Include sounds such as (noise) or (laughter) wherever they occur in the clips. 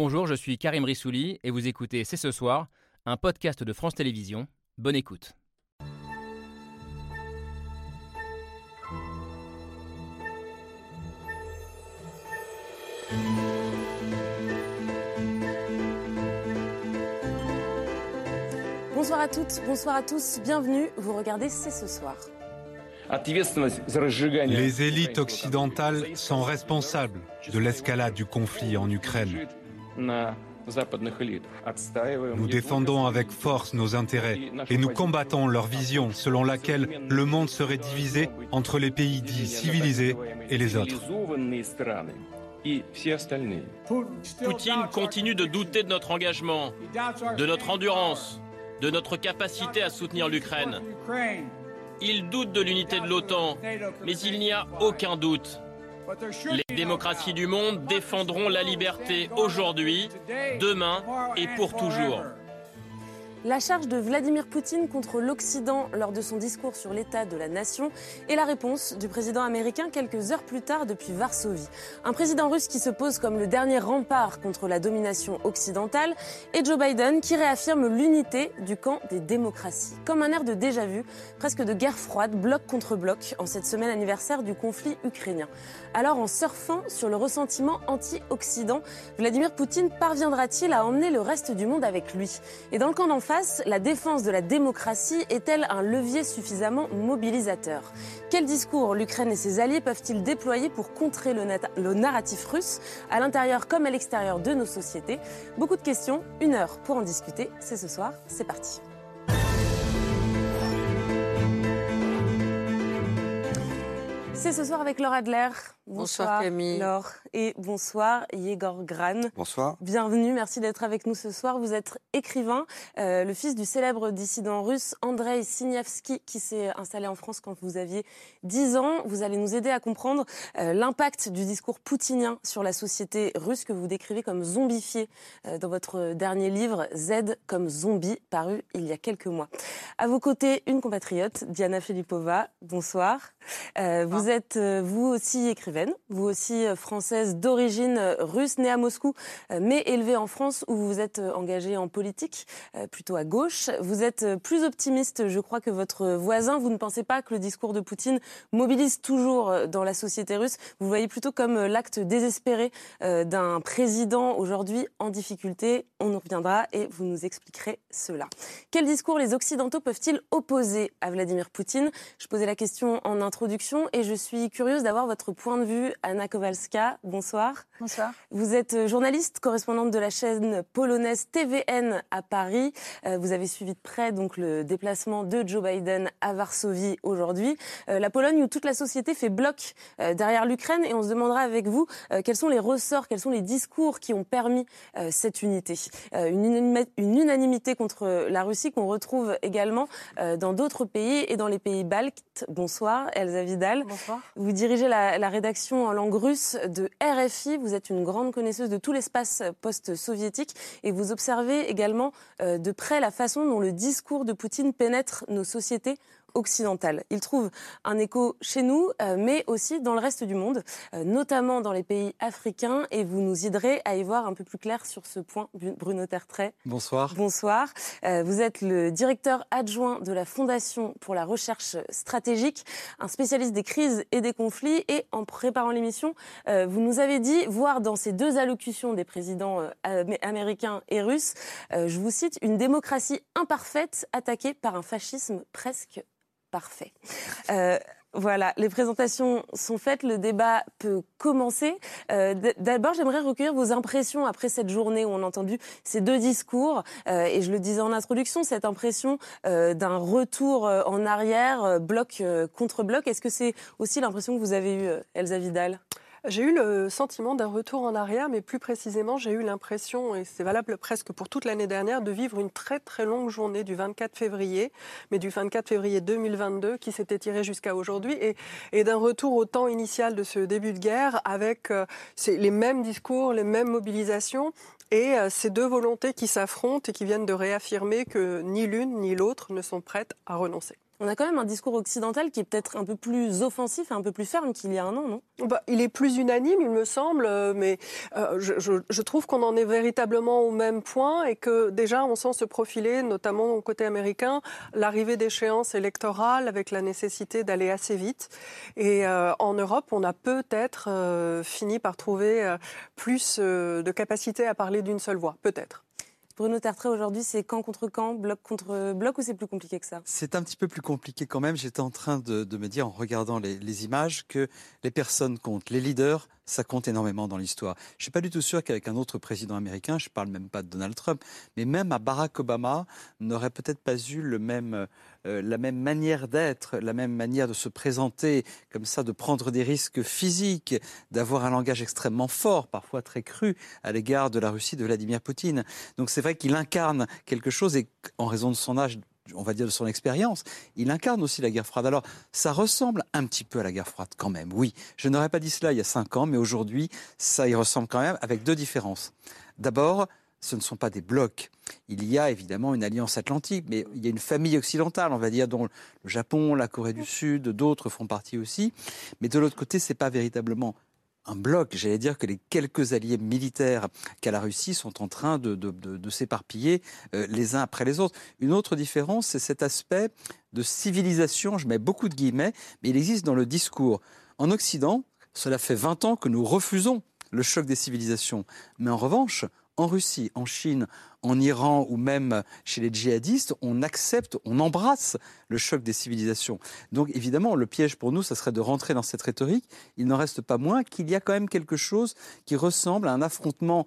Bonjour, je suis Karim Rissouli et vous écoutez C'est ce soir, un podcast de France Télévisions. Bonne écoute. Bonsoir à toutes, bonsoir à tous, bienvenue, vous regardez C'est ce soir. Les élites occidentales sont responsables de l'escalade du conflit en Ukraine. Nous défendons avec force nos intérêts et nous combattons leur vision selon laquelle le monde serait divisé entre les pays dits civilisés et les autres. Poutine continue de douter de notre engagement, de notre endurance, de notre capacité à soutenir l'Ukraine. Il doute de l'unité de l'OTAN, mais il n'y a aucun doute. Les démocraties du monde défendront la liberté aujourd'hui, demain et pour toujours. La charge de Vladimir Poutine contre l'Occident lors de son discours sur l'état de la nation et la réponse du président américain quelques heures plus tard depuis Varsovie. Un président russe qui se pose comme le dernier rempart contre la domination occidentale et Joe Biden qui réaffirme l'unité du camp des démocraties. Comme un air de déjà-vu, presque de guerre froide, bloc contre bloc, en cette semaine anniversaire du conflit ukrainien. Alors en surfant sur le ressentiment anti-Occident, Vladimir Poutine parviendra-t-il à emmener le reste du monde avec lui? La défense de la démocratie est-elle un levier suffisamment mobilisateur? Quel discours l'Ukraine et ses alliés peuvent-ils déployer pour contrer le, le narratif russe, à l'intérieur comme à l'extérieur de nos sociétés? Beaucoup de questions, une heure pour en discuter. C'est ce soir, c'est parti. C'est ce soir avec Laure Adler. Bonsoir, Camille. Laure et bonsoir Yegor Gran. Bonsoir. Bienvenue, merci d'être avec nous ce soir. Vous êtes écrivain, euh, le fils du célèbre dissident russe Andrei Signevski qui s'est installé en France quand vous aviez 10 ans. Vous allez nous aider à comprendre euh, l'impact du discours poutinien sur la société russe que vous décrivez comme zombifiée euh, dans votre dernier livre Z comme zombie paru il y a quelques mois. À vos côtés, une compatriote, Diana Filipova. Bonsoir. vous êtes vous aussi écrivain vous aussi euh, française d'origine euh, russe, née à Moscou, euh, mais élevée en France où vous êtes engagée en politique, plutôt à gauche. Vous êtes plus optimiste, je crois, que votre voisin. Vous ne pensez pas que le discours de Poutine mobilise toujours dans la société russe. Vous voyez plutôt comme l'acte désespéré d'un président aujourd'hui en difficulté. On nous reviendra et vous nous expliquerez cela. Quel discours les Occidentaux peuvent-ils opposer à Vladimir Poutine? Je posais la question en introduction et je suis curieuse d'avoir votre point de vue, Anna Kowalska. Bonsoir. Bonsoir. Vous êtes euh, journaliste, correspondante de la chaîne polonaise TVN à Paris. Euh, vous avez suivi de près donc le déplacement de Joe Biden à Varsovie aujourd'hui. Euh, la Pologne où toute la société fait bloc derrière l'Ukraine et on se demandera avec vous quels sont les ressorts, quels sont les discours qui ont permis cette unité? Une unanimité contre la Russie qu'on retrouve également dans d'autres pays et dans les pays baltes. Bonsoir, Elsa Vidal. Bonsoir. Vous dirigez la, rédaction en langue russe de RFI. Vous êtes une grande connaisseuse de tout l'espace post-soviétique et vous observez également euh, de près la façon dont le discours de Poutine pénètre nos sociétés occidentale. Il trouve un écho chez nous, euh, mais aussi dans le reste du monde, euh, notamment dans les pays africains. Et vous nous aiderez à y voir un peu plus clair sur ce point, Bruno Tertrais. Bonsoir. Bonsoir. Euh, vous êtes le directeur adjoint de la Fondation pour la recherche stratégique, un spécialiste des crises et des conflits. Et en préparant l'émission, vous nous avez dit, voir dans ces deux allocutions des présidents américains et russes, je vous cite, une démocratie imparfaite attaquée par un fascisme presque Parfait. Euh, voilà, les présentations sont faites, le débat peut commencer. Euh, d'abord, j'aimerais recueillir vos impressions après cette journée où on a entendu ces deux discours. Euh, et je le disais en introduction, cette impression d'un retour en arrière, bloc contre bloc. Est-ce que c'est aussi l'impression que vous avez eue, Elsa Vidal? J'ai eu le sentiment d'un retour en arrière, mais plus précisément, j'ai eu l'impression, et c'est valable presque pour toute l'année dernière, de vivre une très très longue journée du 24 février, mais du 24 février 2022 qui s'est étirée jusqu'à aujourd'hui, et, et d'un retour au temps initial de ce début de guerre avec euh, les mêmes discours, les mêmes mobilisations, et euh, ces deux volontés qui s'affrontent et qui viennent de réaffirmer que ni l'une ni l'autre ne sont prêtes à renoncer. On a quand même un discours occidental qui est peut-être un peu plus offensif et un peu plus ferme qu'il y a un an, non? Bah, Il est plus unanime, il me semble, euh, mais euh, je, trouve qu'on en est véritablement au même point et que déjà on sent se profiler, notamment au côté américain, l'arrivée d'échéances électorales avec la nécessité d'aller assez vite. Et euh, en Europe, on a peut-être fini par trouver plus de capacité à parler d'une seule voix, peut-être. Bruno Tertrais, aujourd'hui, c'est camp contre camp, bloc contre bloc, ou c'est plus compliqué que ça? C'est un petit peu plus compliqué quand même. J'étais en train de, me dire, en regardant les, les images, que les personnes comptent. Les leaders ça compte énormément dans l'histoire. Je suis pas du tout sûr qu'avec un autre président américain, je parle même pas de Donald Trump, mais même à Barack Obama, n'aurait peut-être pas eu le même, euh, la même manière d'être, la même manière de se présenter, comme ça, de prendre des risques physiques, d'avoir un langage extrêmement fort, parfois très cru, à l'égard de la Russie de Vladimir Poutine. Donc c'est vrai qu'il incarne quelque chose et en raison de son âge on va dire, de son expérience, il incarne aussi la guerre froide. Alors, ça ressemble un petit peu à la guerre froide quand même, oui. Je n'aurais pas dit cela il y a cinq ans, mais aujourd'hui, ça y ressemble quand même, avec deux différences. D'abord, ce ne sont pas des blocs. Il y a évidemment une alliance atlantique, mais il y a une famille occidentale, on va dire, dont le Japon, la Corée du Sud, d'autres font partie aussi. Mais de l'autre côté, ce n'est pas véritablement un bloc. J'allais dire que les quelques alliés militaires qu'a la Russie sont en train de, s'éparpiller euh, les uns après les autres. Une autre différence, c'est cet aspect de civilisation, je mets beaucoup de guillemets, mais il existe dans le discours. En Occident, cela fait 20 ans que nous refusons le choc des civilisations. Mais en revanche, en Russie, en Chine, en Iran ou même chez les djihadistes, on accepte, on embrasse le choc des civilisations. Donc évidemment, le piège pour nous, ça serait de rentrer dans cette rhétorique. Il n'en reste pas moins qu'il y a quand même quelque chose qui ressemble à un affrontement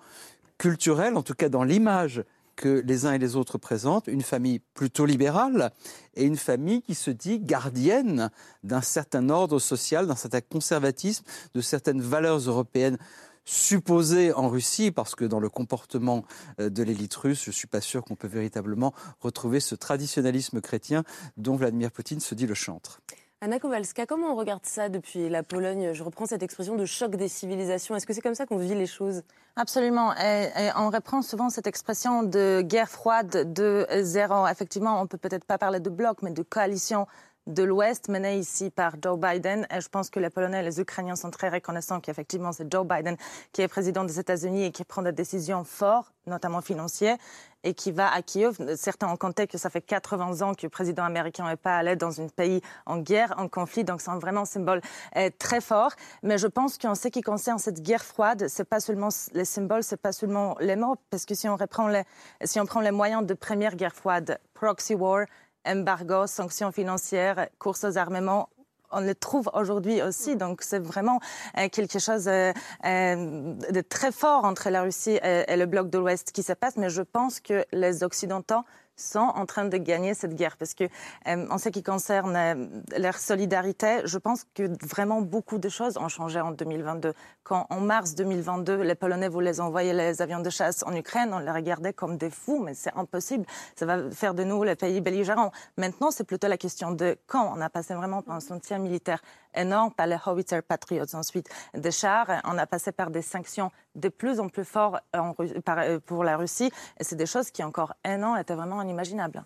culturel, en tout cas dans l'image que les uns et les autres présentent, une famille plutôt libérale et une famille qui se dit gardienne d'un certain ordre social, d'un certain conservatisme, de certaines valeurs européennes supposé en Russie, parce que dans le comportement euh, de l'élite russe, je ne suis pas sûr qu'on peut véritablement retrouver ce traditionnalisme chrétien dont Vladimir Poutine se dit le chantre. Anna Kowalska, comment on regarde ça depuis la Pologne? Je reprends cette expression de choc des civilisations. Est-ce que c'est comme ça qu'on vit les choses? Absolument. Et, on reprend souvent cette expression de guerre froide de zéro. Effectivement, on peut peut-être pas parler de bloc, mais de coalition de l'Ouest menée ici par Joe Biden. Et je pense que les Polonais et les Ukrainiens sont très reconnaissants qu'effectivement c'est Joe Biden qui est président des États-Unis et qui prend des décisions fortes, notamment financières, et qui va à Kiev. Certains ont compté que ça fait 80 ans que le président américain n'est pas allé dans un pays en guerre, en conflit. Donc c'est vraiment un symbole euh, très fort. Mais je pense qu'en ce qui concerne cette guerre froide, c'est pas seulement les symboles, c'est pas seulement les mots, parce que si on reprend les, si on prend les moyens de première guerre froide, proxy war, embargo, sanctions financières, courses aux armements, on les trouve aujourd'hui aussi. Donc c'est vraiment euh, quelque chose euh, euh, de très fort entre la Russie et, le bloc de l'Ouest qui se passe. Mais je pense que les Occidentaux sont en train de gagner cette guerre. Parce que, euh, en ce qui concerne euh, leur solidarité, je pense que vraiment beaucoup de choses ont changé en 2022. Quand, en mars 2022, les Polonais voulaient envoyer les avions de chasse en Ukraine, on les regardait comme des fous, mais c'est impossible. Ça va faire de nous les pays belligérants. Maintenant, c'est plutôt la question de quand. On a passé vraiment par un soutien militaire énorme, par les Howitzer Patriots, ensuite des chars. On a passé par des sanctions de plus en plus fortes euh, pour la Russie. Et c'est des choses qui, encore un an, étaient vraiment inimaginables.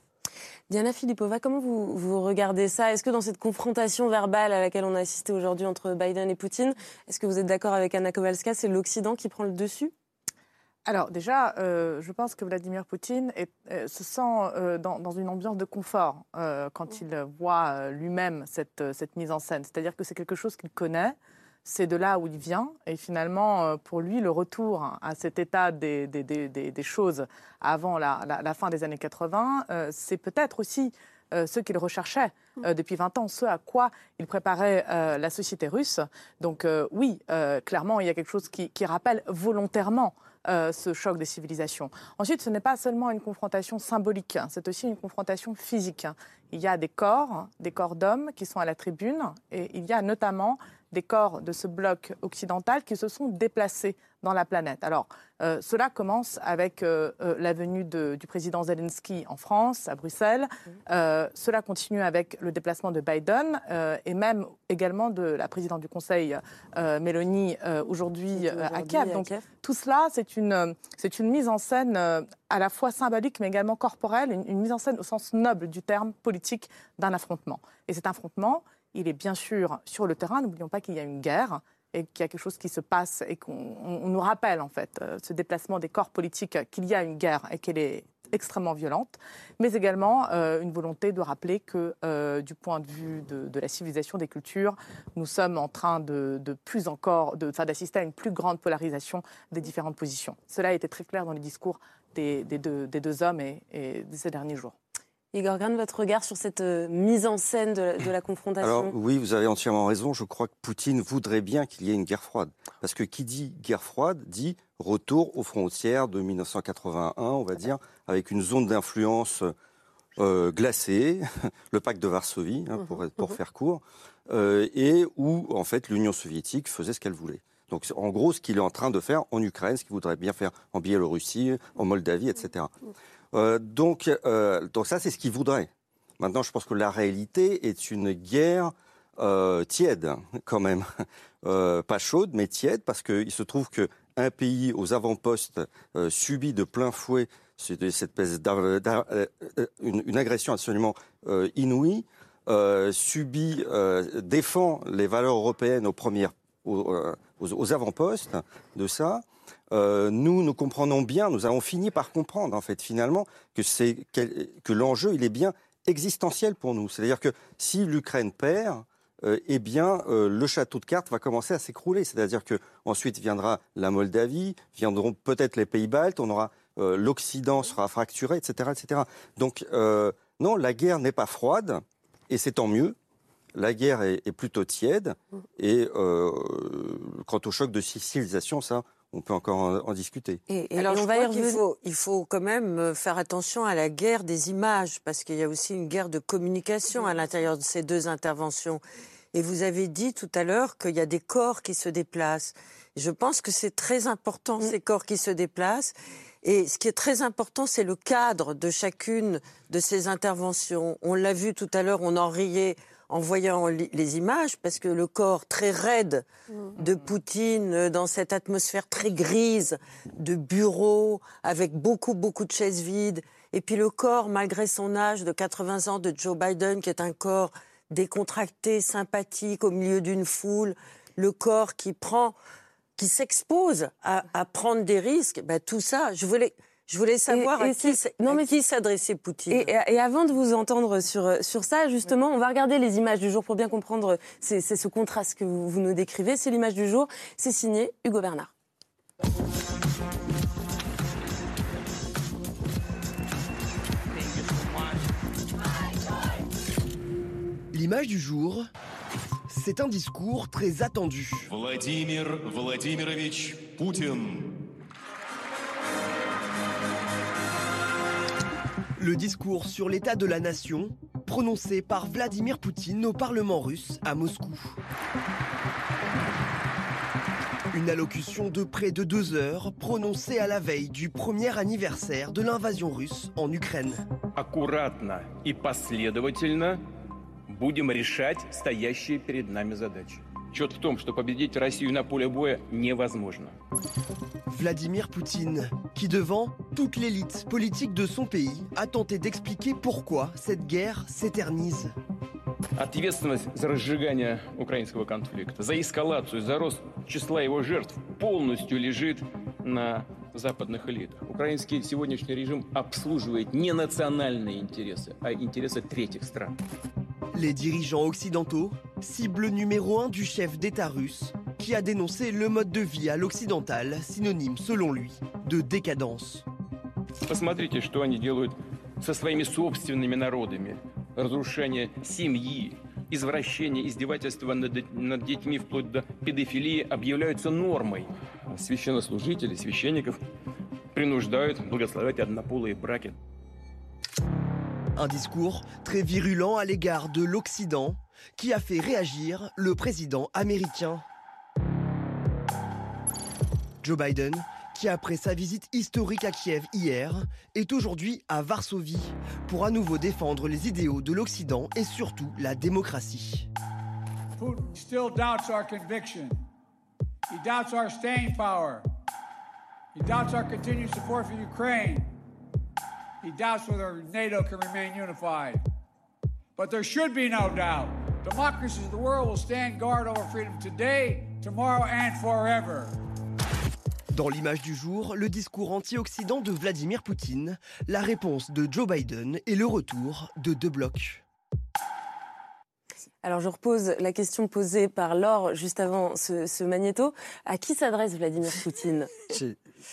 Diana Filipova, comment vous, vous regardez ça? Est-ce que dans cette confrontation verbale à laquelle on a assisté aujourd'hui entre Biden et Poutine, est-ce que vous êtes d'accord avec Anna Kowalska? C'est l'Occident qui prend le dessus? Alors déjà, euh, je pense que Vladimir Poutine euh, se sent euh, dans, une ambiance de confort quand il voit lui-même cette, mise en scène. C'est-à-dire que c'est quelque chose qu'il connaît, c'est de là où il vient, et finalement, pour lui, le retour à cet état des, choses avant la, fin des années 80, c'est peut-être aussi ce qu'il recherchait depuis 20 ans, ce à quoi il préparait la société russe. Donc oui, clairement, il y a quelque chose qui rappelle volontairement euh, ce choc des civilisations. Ensuite, ce n'est pas seulement une confrontation symbolique, hein, c'est aussi une confrontation physique. Il y a des corps, des corps d'hommes qui sont à la tribune, et il y a notamment des corps de ce bloc occidental qui se sont déplacés dans la planète. Alors, euh, cela commence avec euh, euh, la venue du président Zelensky en France, à Bruxelles. cela continue avec le déplacement de Biden et même également de la présidente du Conseil, Mélanie, aujourd'hui à Kiev. Donc, tout cela, c'est une, c'est une mise en scène à la fois symbolique mais également corporelle, une mise en scène au sens noble du terme politique d'un affrontement. Et cet affrontement, il est bien sûr sur le terrain. N'oublions pas qu'il y a une guerre et qu'il y a quelque chose qui se passe et qu'on nous rappelle en fait euh, ce déplacement des corps politiques qu'il y a une guerre et qu'elle est extrêmement violente, mais également euh, une volonté de rappeler que euh, du point de vue de, la civilisation des cultures, nous sommes en train de, plus encore, d'assister à une plus grande polarisation des différentes positions. Cela a été très clair dans les discours des, deux, hommes et, et de ces derniers jours. Igor Grant, votre regard sur cette euh, mise en scène de, la confrontation Alors oui, vous avez entièrement raison. Je crois que Poutine voudrait bien qu'il y ait une guerre froide. Parce que qui dit guerre froide dit retour aux frontières de 1981, on va dire, avec une zone d'influence euh, glacée, (laughs) le pacte de Varsovie, hein, pour, pour faire court, euh, et où en fait l'Union soviétique faisait ce qu'elle voulait. Donc en gros, ce qu'il est en train de faire en Ukraine, ce qu'il voudrait bien faire en Biélorussie, en Moldavie, etc. Euh, donc, euh, donc ça, c'est ce qu'il voudrait. Maintenant, je pense que la réalité est une guerre euh, tiède, quand même. (laughs) pas chaude, mais tiède, parce qu'il se trouve qu'un pays aux avant-postes subit de plein fouet cette une, une, agression absolument inouïe, subit, défend les valeurs européennes aux premières, aux avant-postes de ça. Euh, nous, nous comprenons bien, nous avons fini par comprendre, en fait, finalement, que, c'est, que l'enjeu, il est bien existentiel pour nous. C'est-à-dire que si l'Ukraine perd, euh, eh bien, euh, le château de cartes va commencer à s'écrouler. C'est-à-dire que ensuite viendra la Moldavie, viendront peut-être les pays baltes, on aura l'Occident sera fracturé, etc., etc. Donc, non, la guerre n'est pas froide, et c'est tant mieux. La guerre est plutôt tiède, et quant au choc de civilisation, ça, on peut encore en, discuter. Et, alors, on va faut, il faut quand même euh, faire attention à la guerre des images, parce qu'il y a aussi une guerre de communication à l'intérieur de ces deux interventions. Et vous avez dit tout à l'heure qu'il y a des corps qui se déplacent. Je pense que c'est très important, mm. ces corps qui se déplacent. Et ce qui est très important, c'est le cadre de chacune de ces interventions. On l'a vu tout à l'heure, on en riait en voyant les images, parce que le corps très raide de Poutine, euh, dans cette atmosphère très grise de bureau, avec beaucoup, beaucoup de chaises vides, et puis le corps, malgré son âge de 80 ans, de Joe Biden, qui est un corps décontracté, sympathique, au milieu d'une foule, le corps qui prend, qui s'expose à, prendre des risques, ben, tout ça, je voulais je voulais savoir à, qui, non, mais... qui s'adressait Poutine. Et, avant de vous entendre sur, sur ça, justement, on va regarder les images du jour pour bien comprendre c'est, ce contraste que vous, vous nous décrivez. C'est l'image du jour. C'est signé Hugo Bernard. L'image du jour, c'est un discours très attendu. Vladimir Vladimirovich Poutine Le discours sur l'état de la nation, prononcé par Vladimir Poutine au Parlement russe à Moscou. Une allocution de près de deux heures prononcée à la veille du premier anniversaire de l'invasion russe en Ukraine. Аккуратно и последовательно будем решать стоящие перед нами задачи. Счет в том, что победить Россию на поле боя невозможно. Vladimir Poutine, qui devant toute l'élite politique de son pays a tenté d'expliquer pourquoi cette guerre s'éternise. Ответственность за разжигание украинского конфликта, за эскалацию, за рост числа его жертв полностью лежит на западных элитах. Украинский сегодняшний режим обслуживает не национальные интересы, а интересы третьих стран. Les dirigeants occidentaux, cible numéro un du chef d'État russe, qui a dénoncé le mode de vie à l'occidental, synonyme selon lui de décadence. Посмотрите, что они делают со своими собственными народами. Разрушение семьи, извращение, издевательство над, над детьми вплоть до педофилии объявляются нормой. Священнослужители, священников принуждают благословлять однополые браки. Un discours très virulent à l'égard de l'Occident qui a fait réagir le président américain. Joe Biden, qui après sa visite historique à Kiev hier, est aujourd'hui à Varsovie pour à nouveau défendre les idéaux de l'Occident et surtout la démocratie. Putin still doubts our conviction. He doubts our staying power. He doubts our continued support for Ukraine. He doubts whether NATO can remain unified. But there should be no doubt. Democracies of the world will stand guard over freedom today, tomorrow, and forever. Dans l'image du jour, le discours anti-Occident de Vladimir Poutine, la réponse de Joe Biden et le retour de deux blocs. Alors je repose la question posée par Laure juste avant ce, magnéto. À qui s'adresse Vladimir Poutine? (laughs)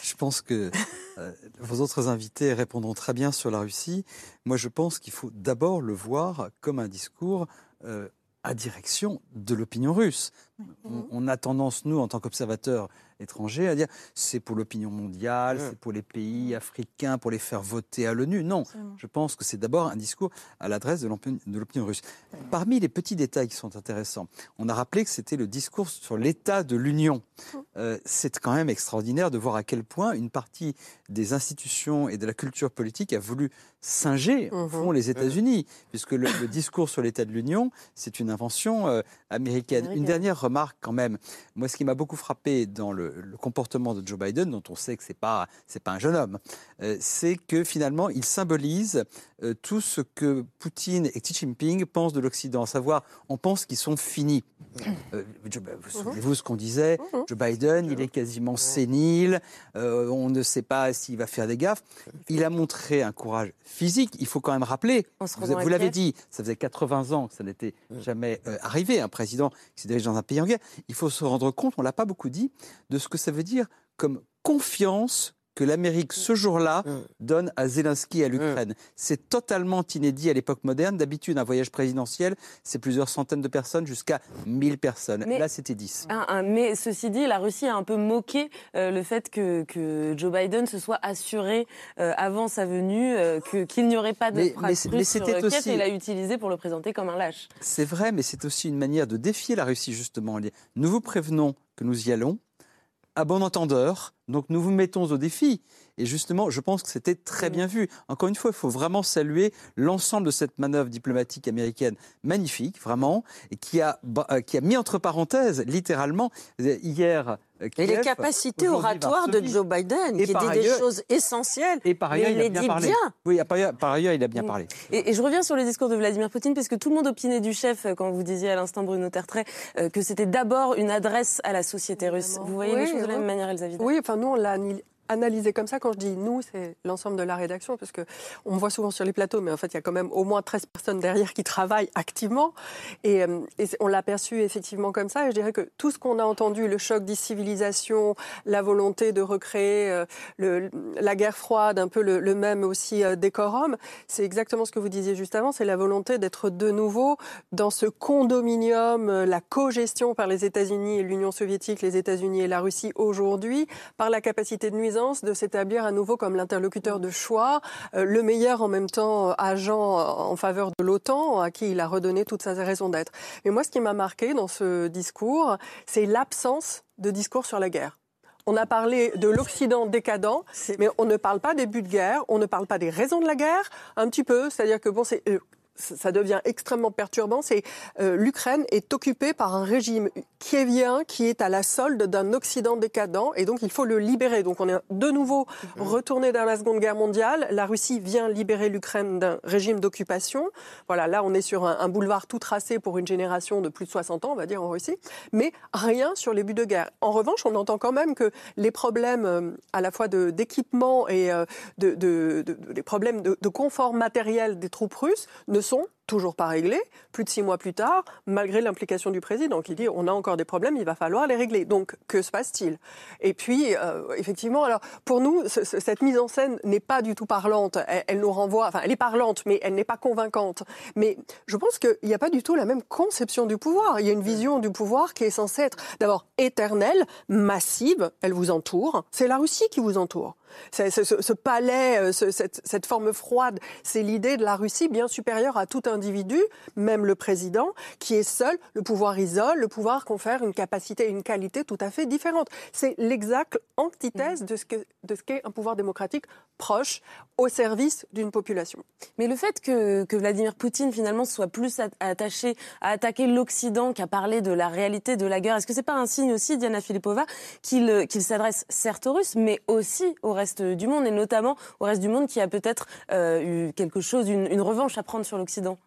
Je, pense que euh, vos autres invités répondront très bien sur la Russie. Moi je pense qu'il faut d'abord le voir comme un discours euh, à direction de l'opinion russe. On, a tendance, nous, en tant qu'observateurs, étrangers à dire c'est pour l'opinion mondiale, c'est pour les pays africains, pour les faire voter à l'ONU. Non, je pense que c'est d'abord un discours à l'adresse de l'opinion russe. Parmi les petits détails qui sont intéressants, on a rappelé que c'était le discours sur l'état de l'Union. Euh, c'est quand même extraordinaire de voir à quel point une partie des institutions et de la culture politique a voulu singer au fond les États-Unis, puisque le, discours sur l'état de l'Union, c'est une invention euh, américaine. Une dernière remarque quand même. Moi, ce qui m'a beaucoup frappé dans le, le, comportement de Joe Biden, dont on sait que c'est pas c'est pas un jeune homme, euh, c'est que finalement il symbolise euh, tout ce que Poutine et Xi Jinping pensent de l'Occident, à savoir on pense qu'ils sont finis. Euh, bah, vous souvenez-vous ce qu'on disait? Joe Biden, il est quasiment sénile, on ne sait pas s'il va faire des gaffes. Il a montré un courage physique. Il faut quand même rappeler, vous, vous l'avez dit, ça faisait 80 ans que ça n'était jamais arrivé, un président qui se dirige dans un pays Il faut se rendre compte, on l'a pas beaucoup dit, de ce que ça veut dire comme confiance que l'Amérique, ce jour-là, mm. donne à Zelensky et à l'Ukraine. Mm. C'est totalement inédit à l'époque moderne. D'habitude, un voyage présidentiel, c'est plusieurs centaines de personnes jusqu'à 1000 personnes. Là, c'était 10. mais ceci dit, la Russie a un peu moqué euh, le fait que, que, Joe Biden se soit assuré euh, avant sa venue euh, qu'il n'y aurait pas de mais, mais, mais c'était aussi... et l'a utilisé pour le présenter comme un lâche. C'est vrai, mais c'est aussi une manière de défier la Russie, justement. Nous vous prévenons que nous y allons à bon entendeur. Donc nous vous mettons au défi. Et justement, je pense que c'était très bien vu. Encore une fois, il faut vraiment saluer l'ensemble de cette manœuvre diplomatique américaine magnifique, vraiment, et qui a, euh, qui a mis entre parenthèses, littéralement, hier. Euh, et les capacités oratoires de Joe Biden, qui dit des choses essentielles. Et par ailleurs, il, a bien parlé. Oui, par ailleurs, il a bien parlé. Et, je reviens sur le discours de Vladimir Poutine, parce que tout le monde opinait du chef, euh, quand vous disiez à l'instant, Bruno Tertrais, que c'était d'abord une adresse à la société russe. Vous voyez les choses de la même manière, Elsa Oui, enfin, nous, on l'a analyser comme ça. Quand je dis nous, c'est l'ensemble de la rédaction, parce que on me voit souvent sur les plateaux, mais en fait, il y a quand même au moins 13 personnes derrière qui travaillent activement. Et, euh, on l'a perçu effectivement comme ça. Et je dirais que tout ce qu'on a entendu, le choc des civilisations, la volonté de recréer euh, la guerre froide, un peu le, même aussi euh, décorum, c'est exactement ce que vous disiez juste avant. C'est la volonté d'être de nouveau dans ce condominium, la co-gestion par les États-Unis et l'Union soviétique, les États-Unis et la Russie aujourd'hui, par la capacité de de s'établir à nouveau comme l'interlocuteur de choix, euh, le meilleur en même temps euh, agent en faveur de l'OTAN, à qui il a redonné toute sa raison d'être. Mais moi, ce qui m'a marqué dans ce discours, c'est l'absence de discours sur la guerre. On a parlé de l'Occident décadent, mais on ne parle pas des buts de guerre, on ne parle pas des raisons de la guerre, un petit peu, c'est-à-dire que bon, c'est euh, ça devient extrêmement perturbant, c'est euh, l'Ukraine est occupée par un régime kievien qui est à la solde d'un Occident décadent et donc il faut le libérer. Donc on est de nouveau mhm. retourné dans la Seconde Guerre mondiale. La Russie vient libérer l'Ukraine d'un régime d'occupation. Voilà, là on est sur un, boulevard tout tracé pour une génération de plus de 60 ans, on va dire en Russie, mais rien sur les buts de guerre. En revanche, on entend quand même que les problèmes euh, à la fois d'équipement et euh, de, de, problèmes de, confort matériel des troupes russes ne sont toujours pas réglés. Plus de six mois plus tard, malgré l'implication du président qui dit on a encore des problèmes, il va falloir les régler. Donc que se passe-t-il? Et puis euh, effectivement, alors pour nous, cette mise en scène n'est pas du tout parlante. Elle, nous renvoie, enfin elle est parlante, mais elle n'est pas convaincante. Mais je pense qu'il n'y a pas du tout la même conception du pouvoir. Il y a une vision du pouvoir qui est censée être d'abord éternelle, massive. Elle vous entoure. C'est la Russie qui vous entoure. Ce, palais, euh, cette, forme froide, c'est l'idée de la Russie bien supérieure à tout individu, même le président, qui est seul. Le pouvoir isole, le pouvoir confère une capacité et une qualité tout à fait différentes. C'est l'exacte antithèse de ce qu'est un pouvoir démocratique proche, au service d'une population. Mais le fait que, Vladimir Poutine finalement soit plus attaché à attaquer l'Occident qu'à parler de la réalité de la guerre, est-ce que c'est pas un signe aussi, Diana Filipova, qu'il s'adresse certes aux Russes, mais aussi aux reste du monde, et notamment au reste du monde qui a peut-être euh, eu quelque chose, une revanche à prendre sur l'Occident?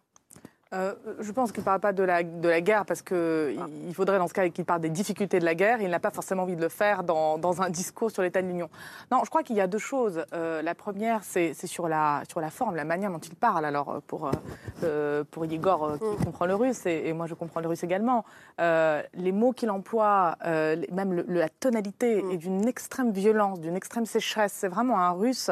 Euh, je pense qu'il ne parle pas de la, de la guerre parce qu'il il faudrait dans ce cas qu'il parle des difficultés de la guerre. Il n'a pas forcément envie de le faire dans, dans un discours sur l'état de l'Union. Non, je crois qu'il y a deux choses. Euh, la première, c'est sur la, sur la forme, la manière dont il parle. Alors, pour, euh, pour Igor, qui mm. comprend le russe, et, moi je comprends le russe également, les mots qu'il emploie, même la tonalité, mm. est d'une extrême violence, d'une extrême sécheresse. C'est vraiment un russe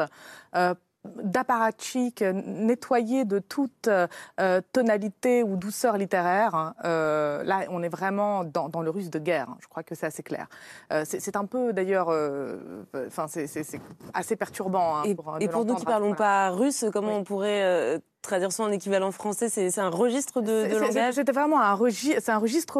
d'apparatchik nettoyé de toute euh, tonalité ou douceur littéraire. Hein. Euh, là, on est vraiment dans, le russe de guerre. Hein. Je crois que c'est assez clair. Euh, c'est un peu, d'ailleurs, enfin, c'est assez perturbant. Hein, et, pour, et pour nous qui ne parlons pas russe, comment on pourrait traduire ça en équivalent français C'est un registre de, de langage C'était vraiment un, registre, un registre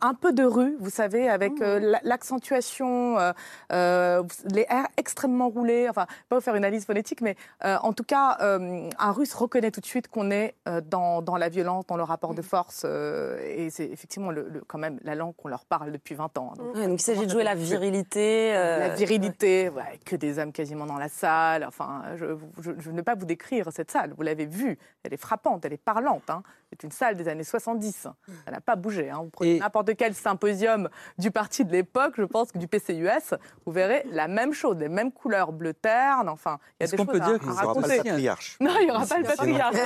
un peu de rue, vous savez, avec euh, mmh. l'accentuation, euh, euh, les R extrêmement roulés. Enfin, pas vous faire une analyse phonétique, mais en tout cas, un Russe reconnaît tout de suite qu'on est dans, dans, la violence, dans le rapport de mmh. force, et c'est effectivement le, quand même la langue qu'on leur parle depuis 20 ans. Donc, il s'agit de jouer la virilité. La virilité, ouais, que des hommes quasiment dans la salle. Enfin, je, je, ne vais pas vous décrire cette salle. Vous l'avez elle est frappante, elle est parlante. Hein. C'est une salle des années 70. Elle n'a pas bougé. Hein. Vous prenez n'importe quel symposium du parti de l'époque, je pense que du PCUS, vous verrez la même chose, les mêmes couleurs bleu terne. Enfin, il y a des choses peut dire qu'il n'y aura pas le patriarche Non, il n'y aura pas le patriarche.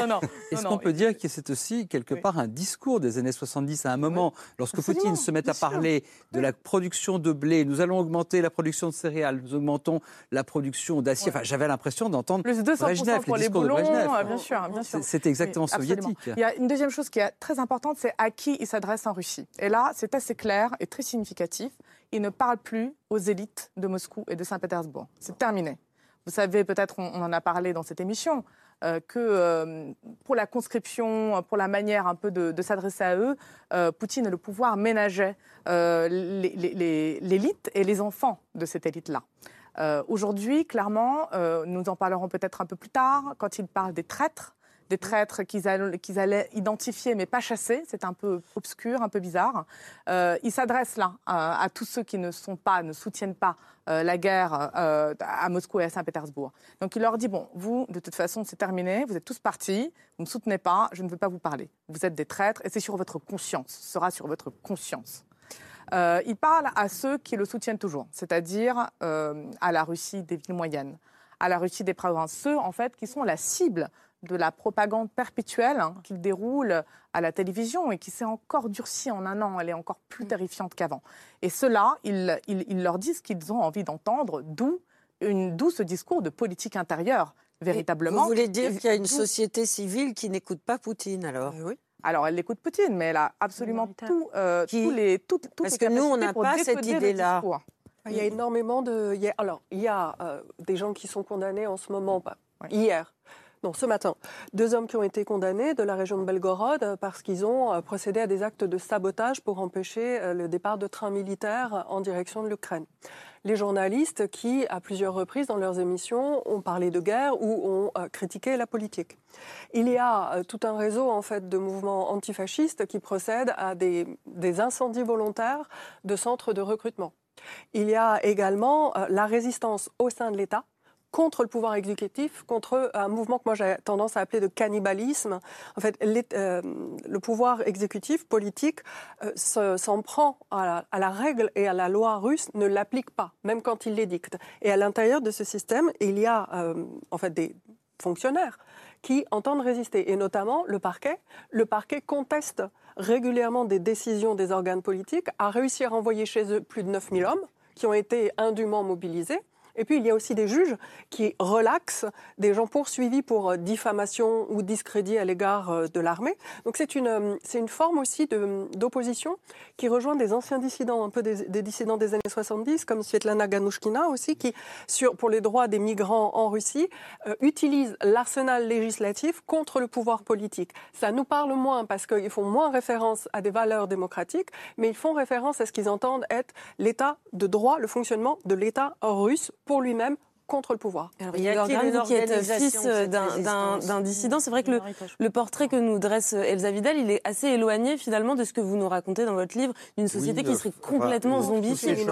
Est-ce qu'on peut dire que c'est aussi quelque part un discours des années 70 à un moment, lorsque Poutine se met à parler de la production de blé, nous allons augmenter la production de céréales, nous augmentons la production d'acier. Enfin, j'avais l'impression d'entendre Plus 200% pour les boulons, bien sûr, bien sûr. C'était exactement soviétique. Il y a une deuxième chose qui est très importante, c'est à qui il s'adresse en Russie. Et là, c'est assez clair et très significatif. Il ne parle plus aux élites de Moscou et de Saint-Pétersbourg. C'est terminé. Vous savez, peut-être on, en a parlé dans cette émission, euh, que euh, pour la conscription, pour la manière un peu de, s'adresser à eux, euh, Poutine et le pouvoir ménageaient l'élite et les enfants de cette élite-là. Aujourd'hui, clairement, nous en parlerons peut-être un peu plus tard, quand il parle des traîtres, des traîtres qu'ils allaient, identifier mais pas chasser. C'est un peu obscur, un peu bizarre. Euh, ils s'adressent là à, tous ceux qui ne sont pas, ne soutiennent pas euh, la guerre euh, à Moscou et à Saint-Pétersbourg. Donc il leur dit bon, vous, de toute façon, c'est terminé, vous êtes tous partis, vous ne me soutenez pas, je ne veux pas vous parler. Vous êtes des traîtres et c'est sur votre conscience, ce sera sur votre conscience. il parle à ceux qui le soutiennent toujours, c'est-à-dire à la Russie des villes moyennes, à la Russie des provinces, ceux en fait qui sont la cible de la propagande perpétuelle hein, qu'il déroule à la télévision et qui s'est encore durcie en un an. Elle est encore plus mm. terrifiante qu'avant. Et cela, ils, ils, leur disent qu'ils ont envie d'entendre, d'où ce discours de politique intérieure, véritablement. vous voulez dire qu'il y a une société civile qui n'écoute pas Poutine, alors? Oui. Alors, elle écoute Poutine, mais elle a absolument tout, euh, tous les, tout, Parce que nous, on n'a pas cette idée-là. Il y a énormément de. alors, il y a euh, des gens qui sont condamnés en ce moment, hier, non, ce matin, deux hommes qui ont été condamnés de la région de Belgorod parce qu'ils ont euh, procédé à des actes de sabotage pour empêcher euh, le départ de trains militaires en direction de l'Ukraine. Les journalistes qui, à plusieurs reprises dans leurs émissions, ont parlé de guerre ou ont euh, critiqué la politique. Il y a tout un réseau en fait de mouvements antifascistes qui procèdent à des, des incendies volontaires de centres de recrutement. Il y a également la résistance au sein de l'État contre le pouvoir exécutif, contre un mouvement que moi j'ai tendance à appeler de cannibalisme. En fait, euh, le pouvoir exécutif, politique, euh, s'en prend à la, règle et à la loi russe, ne l'applique pas, même quand il les dicte. Et à l'intérieur de ce système, il y a euh, en fait des, fonctionnaires qui entendent résister, et notamment le parquet. Le parquet conteste régulièrement des décisions des organes politiques, a réussi à renvoyer chez eux plus de 9000 hommes qui ont été indûment mobilisés. Et puis, il y a aussi des juges qui relaxent des gens poursuivis pour euh, diffamation ou discrédit à l'égard euh, de l'armée. Donc, c'est une, euh, une forme aussi d'opposition qui rejoint des anciens dissidents, un peu des, dissidents des années 70, comme Svetlana Ganushkina aussi, qui, sur, pour les droits des migrants en Russie, utilise l'arsenal législatif contre le pouvoir politique. Ça nous parle moins parce qu'ils font moins référence à des valeurs démocratiques, mais ils font référence à ce qu'ils entendent être l'état de droit, le fonctionnement de l'état russe pour lui-même contre le pouvoir. il y a qui est fils d'un dissident. C'est vrai que le, portrait que nous dresse Elsa Vidal, il est assez éloigné finalement de ce que vous nous racontez dans votre livre, d'une société qui serait complètement zombifiée.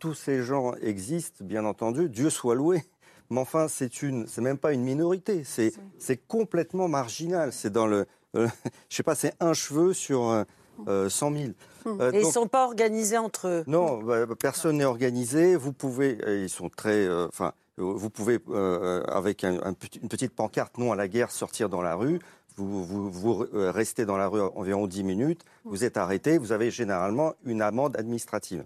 Tous ces gens existent, bien entendu, Dieu soit loué. Mais enfin, c'est une, c'est même pas une minorité, c'est, c'est complètement marginal. C'est dans le, euh, (laughs) je sais pas, c'est un cheveu sur euh, 100 000. Euh, et ils ne sont pas organisés entre eux? Non, bah, personne n'est organisé. Vous pouvez, ils sont très. Euh, enfin, vous pouvez, euh, avec une petite pancarte non à la guerre, sortir dans la rue. Vous, vous, restez dans la rue environ 10 minutes, vous êtes arrêté, vous avez généralement une amende administrative.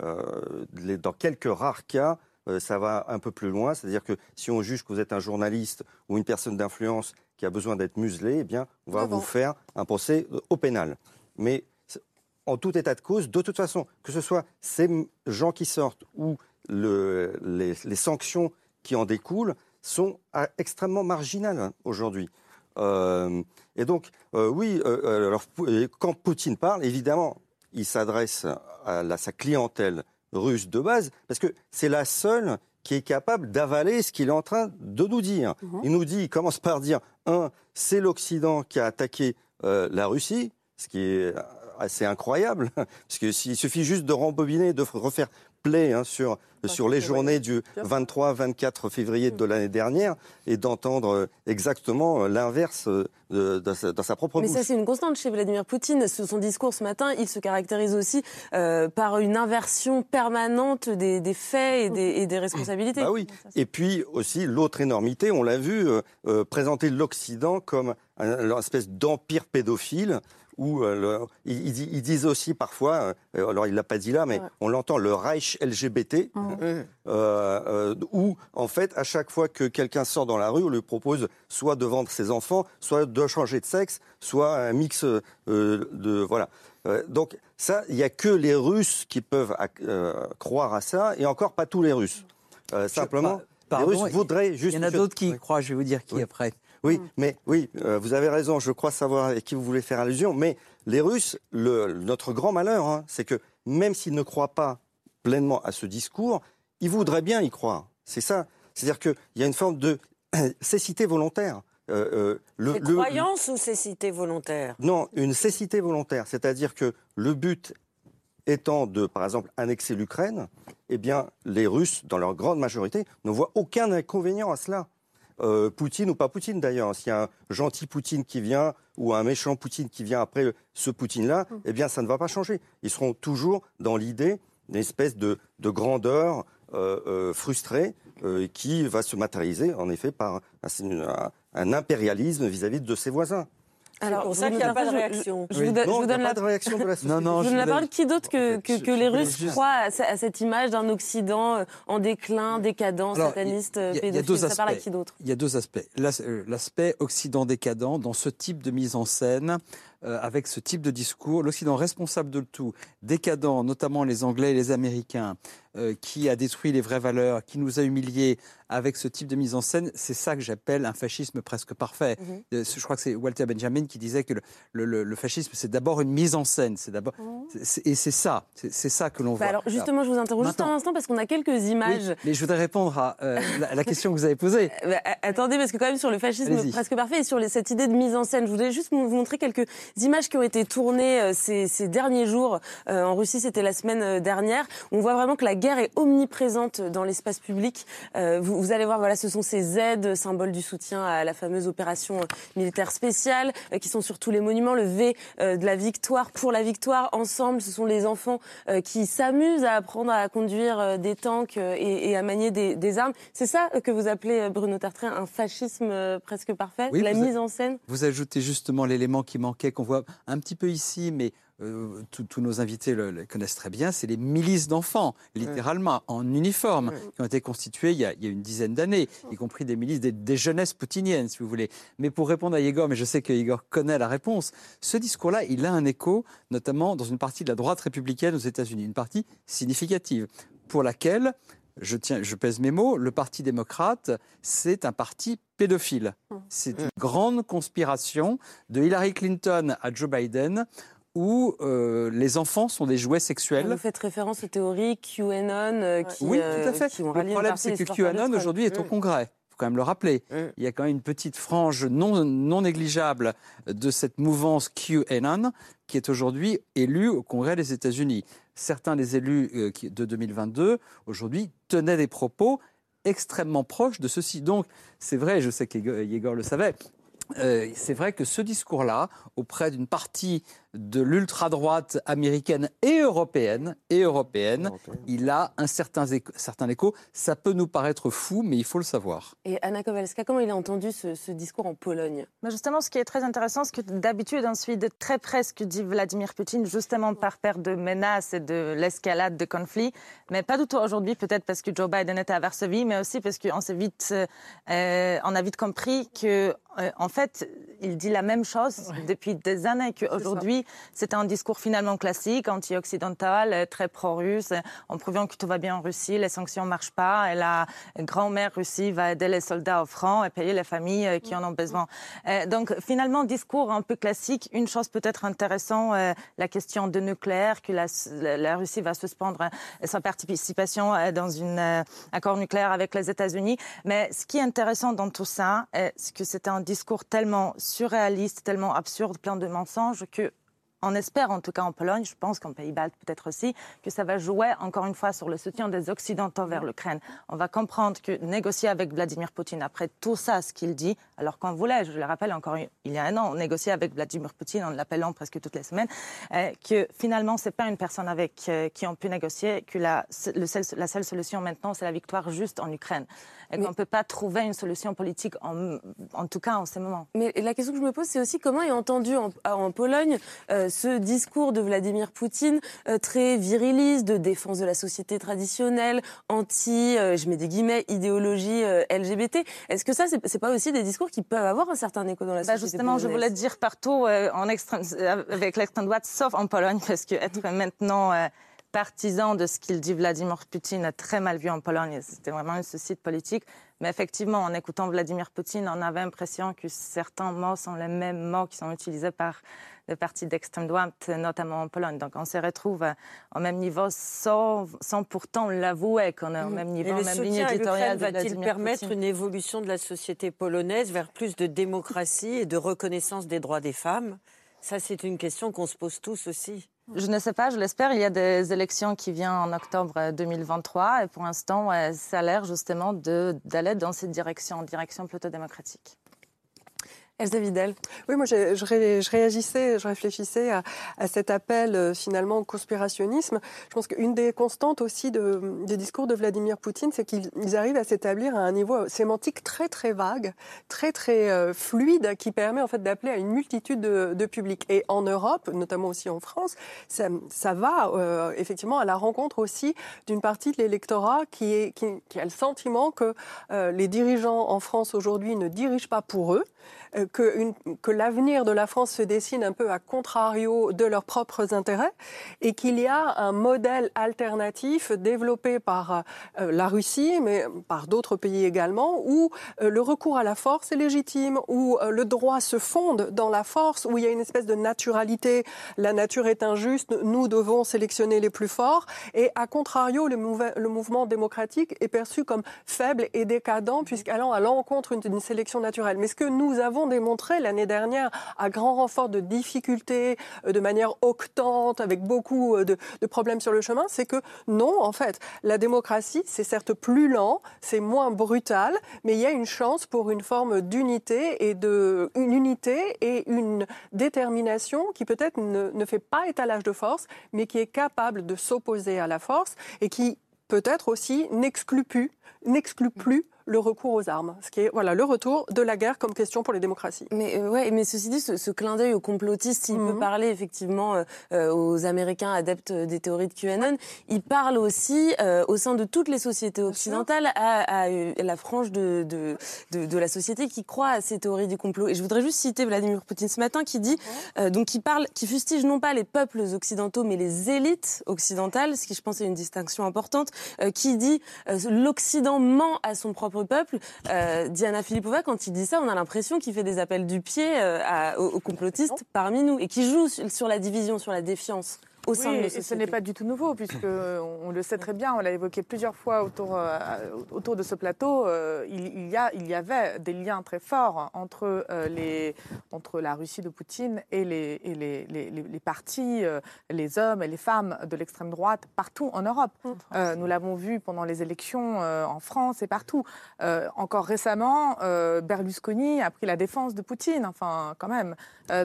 dans quelques rares cas, ça va un peu plus loin, c'est-à-dire que si on juge que vous êtes un journaliste ou une personne d'influence qui a besoin d'être muselé, eh bien, on va vous faire un procès au pénal. Mais en tout état de cause, de toute façon, que ce soit ces gens qui sortent ou les, sanctions qui en découlent, sont extrêmement marginales hein, aujourd'hui. Euh, et donc, euh, oui, euh, alors, quand Poutine parle, évidemment, il s'adresse à, sa clientèle russe de base, parce que c'est la seule qui est capable d'avaler ce qu'il est en train de nous dire. Mhm. Il nous dit, il commence par dire, un, c'est l'Occident qui a attaqué la Russie, ce qui est assez incroyable, (laughs) parce qu'il suffit juste de rembobiner, de refaire play hein, sur, sur les journées du 23-24 février de l'année dernière et d'entendre euh, exactement euh, l'inverse euh, dans sa, propre bouche. Mais ça, c'est une constante chez Vladimir Poutine. Son discours ce matin, il se caractérise aussi par une inversion permanente des, faits et des, et des responsabilités. Bah oui. Et puis aussi, l'autre énormité, on l'a vu, présenter l'Occident comme une espèce d'empire pédophile où euh, ils, disent aussi parfois, euh, alors il l'a pas dit là, mais on l'entend, le Reich LGBT, euh, où en fait à chaque fois que quelqu'un sort dans la rue, on lui propose soit de vendre ses enfants, soit de changer de sexe, soit un mix de voilà. donc ça, il n'y a que les Russes qui peuvent croire à ça, et encore pas tous les Russes. simplement, les Russes voudraient juste. Il y en a d'autres qui y croient. Je vais vous dire qui après. Oui, mm. mais oui, euh, vous avez raison. Je crois savoir à qui vous voulez faire allusion. Mais les Russes, notre grand malheur, hein, c'est que même s'ils ne croient pas pleinement à ce discours, ils voudraient bien y croire. C'est ça. C'est-à-dire qu'il y a une forme de (coughs) cécité volontaire. Euh, euh croyance ou cécité volontaire Non, une cécité volontaire. C'est-à-dire que le but étant de, par exemple, annexer l'Ukraine, eh bien, les Russes, dans leur grande majorité, ne voient aucun inconvénient à cela. Euh, Poutine ou pas Poutine d'ailleurs. S'il y a un gentil Poutine qui vient ou un méchant Poutine qui vient après ce Poutine-là, mm. eh bien, ça ne va pas changer. Ils seront toujours dans l'idée d'une espèce de, grandeur euh, euh, frustrée qui va se matérialiser, en effet, par un, impérialisme vis à -vis de ses voisins. Alors, pour ça qu'il n'y a pas de réaction. Je, vous, donne la... réaction de la société. Non, non, je, ne la parle qui d'autre que, que, que les Russes croient à, cette image d'un Occident euh, en déclin, décadent, sataniste, pédophile? Ça parle à qui d'autre? Il y a deux aspects. Euh, l'aspect Occident décadent dans ce type de mise en scène euh, avec ce type de discours. L'Occident responsable de tout, décadent, notamment les Anglais et les Américains, euh, qui a détruit les vraies valeurs, qui nous a humiliés avec ce type de mise en scène, c'est ça que j'appelle un fascisme presque parfait. Mhm. Euh, je crois que c'est Walter Benjamin qui disait que le, fascisme, c'est d'abord une mise en scène. C'est d'abord, mhm. et c'est ça, c'est ça que l'on bah voit. Alors justement, je vous interroge juste un instant parce qu'on a quelques images. mais je voudrais répondre à la, question que vous avez posée. (laughs) Bah, attendez, parce que quand même sur le fascisme presque parfait et sur cette idée de mise en scène, je voudrais juste vous montrer quelques images qui ont été tournées ces, ces, derniers jours en Russie, c'était la semaine dernière. On voit vraiment que la guerre est omniprésente dans l'espace public. Vous, vous, allez voir, voilà, ce sont ces aides, symboles du soutien à la fameuse opération militaire spéciale, qui sont sur tous les monuments. Le V de la victoire pour la victoire. Ensemble, ce sont les enfants qui s'amusent à apprendre à conduire des tanks et, et à manier des, des armes. C'est ça que vous appelez, Bruno Tartré, un fascisme presque parfait, la mise en scène? Vous ajoutez justement l'élément qui manquait, qu'on voit un petit peu ici, mais euh, tous nos invités le, connaissent très bien, c'est les milices d'enfants, littéralement, en uniforme, qui ont été constituées il y a, une dizaine d'années, y compris des milices des, jeunesses poutiniennes, si vous voulez. Mais pour répondre à Igor, mais je sais que Igor connaît la réponse, ce discours-là, il a un écho, notamment dans une partie de la droite républicaine aux États-Unis, une partie significative, pour laquelle je, tiens, je pèse mes mots, le Parti démocrate, c'est un parti pédophile. Mmh. C'est une grande conspiration de Hillary Clinton à Joe Biden où euh, les enfants sont des jouets sexuels. Vous faites référence aux théories QAnon euh, qui Oui, tout à euh, fait. le problème, c'est que QAnon aujourd'hui est au Congrès. Il faut quand même le rappeler. Il y a quand même une petite frange non, non négligeable de cette mouvance QAnon qui est aujourd'hui élue au Congrès des États-Unis. Certains des élus de 2022, aujourd'hui, tenaient des propos extrêmement proches de ceci. Donc, c'est vrai, je sais qu'Yegor le savait, c'est vrai que ce discours-là, auprès d'une partie de l'ultra-droite américaine et européenne, et européenne, il a un certain, écho, certain écho. Ça peut nous paraître fou, mais il faut le savoir. Et Anna Kowalska, comment il a entendu ce, discours en Pologne? Mais Justement, ce qui est très intéressant, c'est que d'habitude, on suit de très près ce que dit Vladimir Poutine, justement par peur de menaces et de l'escalade de conflits, mais pas du tout aujourd'hui, peut-être parce que Joe Biden était à Varsovie, mais aussi parce qu'on vite, euh, on a vite compris que, euh, en fait, il dit la même chose depuis des années, qu'aujourd'hui, c'était un discours finalement classique, anti-occidental, très pro-russe, en prouvant que tout va bien en Russie, les sanctions ne marchent pas, et la grand-mère Russie va aider les soldats au front et payer les familles euh, qui en ont besoin. Euh, donc finalement, discours un peu classique. Une chose peut-être intéressante, euh, la question de nucléaire, que la, Russie va suspendre sa participation dans un accord nucléaire avec les États-Unis. Mais ce qui est intéressant dans tout ça, c'est que c'était un discours tellement surréaliste, tellement absurde, plein de mensonges, que on espère, en tout cas en Pologne, je pense qu'en Pays-Bas peut-être aussi, que ça va jouer encore une fois sur le soutien des Occidentaux vers l'Ukraine. On va comprendre que négocier avec Vladimir Poutine, après tout ça, ce qu'il dit, alors qu'on voulait, je le rappelle encore il y a un an, négocier avec Vladimir Poutine en l'appelant presque toutes les semaines, euh, que finalement, c'est pas une personne avec euh, qui on peut négocier, que la, la seule solution maintenant, c'est la victoire juste en Ukraine et qu'on ne peut pas trouver une solution politique, en, en, tout cas en ce moment. Mais la question que je me pose, c'est aussi comment est entendu en, en Pologne euh, ce discours de Vladimir Poutine euh, très viriliste, de défense de la société traditionnelle, anti, euh, je mets des guillemets, idéologie LGBT. Est-ce que ça, c'est pas aussi des discours qui peuvent avoir un certain écho dans la bah société Justement, je voulais dire partout en extrême, avec l'extrême droite, sauf en Pologne, parce que être maintenant partisan de ce qu'il dit Vladimir Poutine a très mal vu en Pologne. C'était vraiment un souci de politique. Mais effectivement, en écoutant Vladimir Poutine, on avait l'impression que certains mots sont les mêmes mots qui sont utilisés par les partis d'extrême droite, notamment en Pologne. Donc on se retrouve au même niveau sans, sans pourtant l'avouer qu'on est au même niveau, Et même ligne éditoriale. Va-t-il permettre une évolution de la société polonaise vers plus de démocratie et de reconnaissance des droits des femmes? Ça, c'est une question qu'on se pose tous aussi. Je ne sais pas, je l'espère. Il y a des élections qui viennent en octobre 2023 et pour l'instant, ça a l'air justement d'aller dans cette direction, direction plutôt démocratique. Elsa Vidal. Oui, moi, je, je, réagissais, je réfléchissais à, à cet appel euh, finalement au conspirationnisme. Je pense qu'une des constantes aussi de, des discours de Vladimir Poutine, c'est qu'ils arrivent à s'établir à un niveau sémantique très très vague, très très euh, fluide, qui permet en fait d'appeler à une multitude de, de, publics. Et en Europe, notamment aussi en France, ça, ça va euh, effectivement à la rencontre aussi d'une partie de l'électorat qui, qui, qui, a le sentiment que les dirigeants en France aujourd'hui ne dirigent pas pour eux, euh, que, que l'avenir de la France se dessine un peu à contrario de leurs propres intérêts et qu'il y a un modèle alternatif développé par euh, la Russie, mais par d'autres pays également, où euh, le recours à la force est légitime, où le droit se fonde dans la force, où il y a une espèce de naturalité, la nature est injuste, nous devons sélectionner les plus forts, et à contrario, le, le mouvement démocratique est perçu comme faible et décadent, puisqu'allant à l'encontre d'une sélection naturelle. Mais ce que nous avons démontré l'année dernière à grand renfort de difficultés, euh, de manière octante, avec beaucoup euh, de, problèmes sur le chemin, c'est que non, en fait, la démocratie, c'est certes plus lent, c'est moins brutal, mais il y a une chance pour une forme d'unité et de une unité et une détermination qui peut-être ne, fait pas étalage de force, mais qui est capable de s'opposer à la force et qui peut-être aussi n'exclut plus le recours aux armes, ce qui est voilà le retour de la guerre comme question pour les démocraties. Mais euh, ouais, mais ceci dit, ce, clin d'œil aux complotistes, il peut mhm. parler effectivement euh, euh, aux Américains adeptes des théories de QAnon. Il parle aussi au sein de toutes les sociétés occidentales à, à, la frange de de, de, de, la société qui croit à ces théories du complot. Et je voudrais juste citer Vladimir Poutine ce matin qui dit donc qui parle, qui fustige non pas les peuples occidentaux mais les élites occidentales, ce qui je pense est une distinction importante, qui dit l'Occident ment à son propre peuple. Euh, Diana Filipova, quand il dit ça, on a l'impression qu'il fait des appels du pied euh, aux, complotistes parmi nous et qu'il joue sur la division, sur la défiance oui, Et ce n'est pas du tout nouveau, puisque on le sait très bien, on l'a évoqué plusieurs fois autour, euh, autour de ce plateau, euh, il, y a, il y avait des liens très forts entre, euh, les, entre la Russie de Poutine et les, et les, les, les, partis, les hommes et les femmes de l'extrême droite partout en Europe. nous l'avons vu pendant les élections en France et partout. encore récemment, Berlusconi a pris la défense de Poutine, enfin quand même.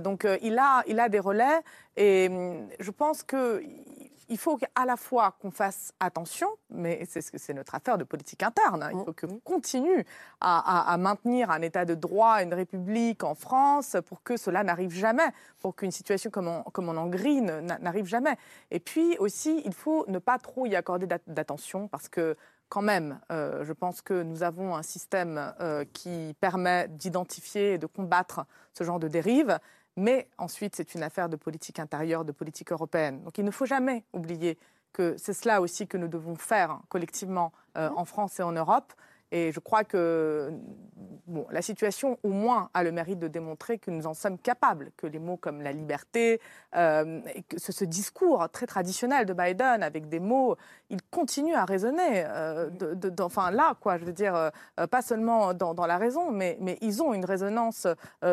donc il, a, il a des relais et hum, je pense qu'il faut à la fois qu'on fasse attention, mais c'est notre affaire de politique interne. Hein. Il faut qu'on continue à, maintenir un état de droit, une république en France pour que cela n'arrive jamais, pour qu'une situation comme en, comme en Hongrie n'arrive jamais. Et puis aussi, il faut ne pas trop y accorder d'attention parce que quand même, euh, je pense que nous avons un système euh, qui permet d'identifier et de combattre ce genre de dérives. Mais ensuite, c'est une affaire de politique intérieure, de politique européenne. Donc il ne faut jamais oublier que c'est cela aussi que nous devons faire collectivement euh, en France et en Europe. Et je crois que bon, la situation, au moins, a le mérite de démontrer que nous en sommes capables, que les mots comme la liberté, euh, et que ce, discours très traditionnel de Biden, avec des mots, il continue à résonner. Euh, de, enfin, là, quoi, je veux dire, pas seulement dans, dans, la raison, mais, mais ils ont une résonance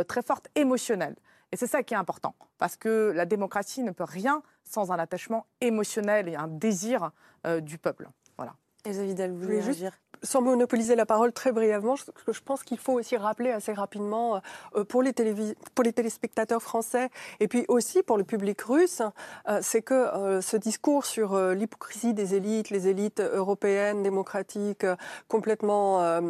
très forte émotionnelle. Et c'est ça qui est important, parce que la démocratie ne peut rien sans un attachement émotionnel et un désir euh, du peuple. Voilà. Et Vidal, vous voulez juste sans monopoliser la parole très brièvement, que je pense qu'il faut aussi rappeler assez rapidement euh, euh, pour les, pour les téléspectateurs français et puis aussi pour le public russe, c'est que ce discours sur l'hypocrisie des élites, les élites européennes, démocratiques, complètement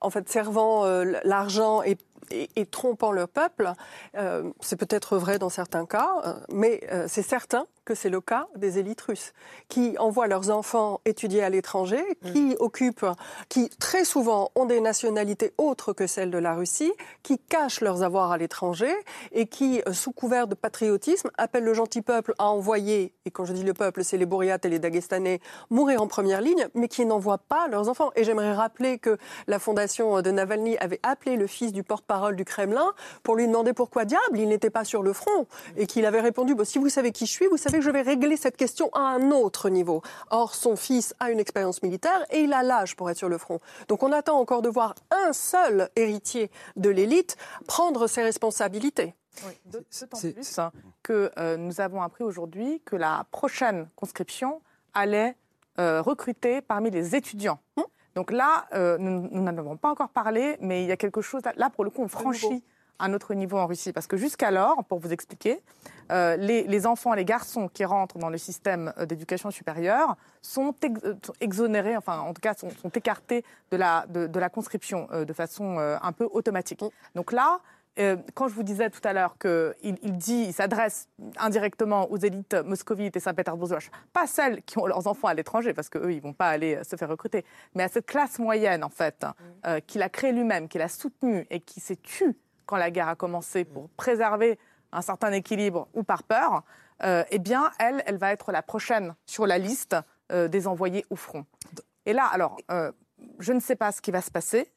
en fait servant l'argent et et, trompant leur peuple. Euh, c'est peut-être vrai dans certains cas, euh, mais euh, c'est certain que c'est le cas des élites russes, qui envoient leurs enfants étudier à l'étranger, mm. qui occupent, qui très souvent ont des nationalités autres que celles de la Russie, qui cachent leurs avoirs à l'étranger et qui, sous couvert de patriotisme, appellent le gentil peuple à envoyer, et quand je dis le peuple, c'est les Bouriates et les Dagestanais, mourir en première ligne, mais qui n'envoient pas leurs enfants. Et j'aimerais rappeler que la fondation de Navalny avait appelé le fils du porte parole du Kremlin pour lui demander pourquoi diable il n'était pas sur le front et qu'il avait répondu si vous savez qui je suis, vous savez que je vais régler cette question à un autre niveau. Or, son fils a une expérience militaire et il a l'âge pour être sur le front. Donc on attend encore de voir un seul héritier de l'élite prendre ses responsabilités. Oui, d'autant plus que euh, nous avons appris aujourd'hui que la prochaine conscription allait euh, recruter parmi les étudiants. Hum donc là, euh, nous n'en avons pas encore parlé, mais il y a quelque chose. Là, pour le coup, on franchit un autre niveau en Russie. Parce que jusqu'alors, pour vous expliquer, euh, les, enfants, les garçons qui rentrent dans le système euh, d'éducation supérieure sont exonérés, enfin en tout cas sont, écartés de la, de, la conscription de façon un peu automatique. Donc là, euh, quand je vous disais tout à l'heure qu'il il dit, il s'adresse indirectement aux élites moscovites et saint-pétersbourgeoises, pas celles qui ont leurs enfants à l'étranger, parce qu'eux, ils ne vont pas aller euh, se faire recruter, mais à cette classe moyenne, en fait, mm. euh, qu'il a créée lui-même, qu'il a soutenue et qui s'est tue quand la guerre a commencé pour mm. préserver un certain équilibre ou par peur, eh bien, elle, elle va être la prochaine sur la liste des envoyés au front. Et là, alors, je ne sais pas ce qui va se passer,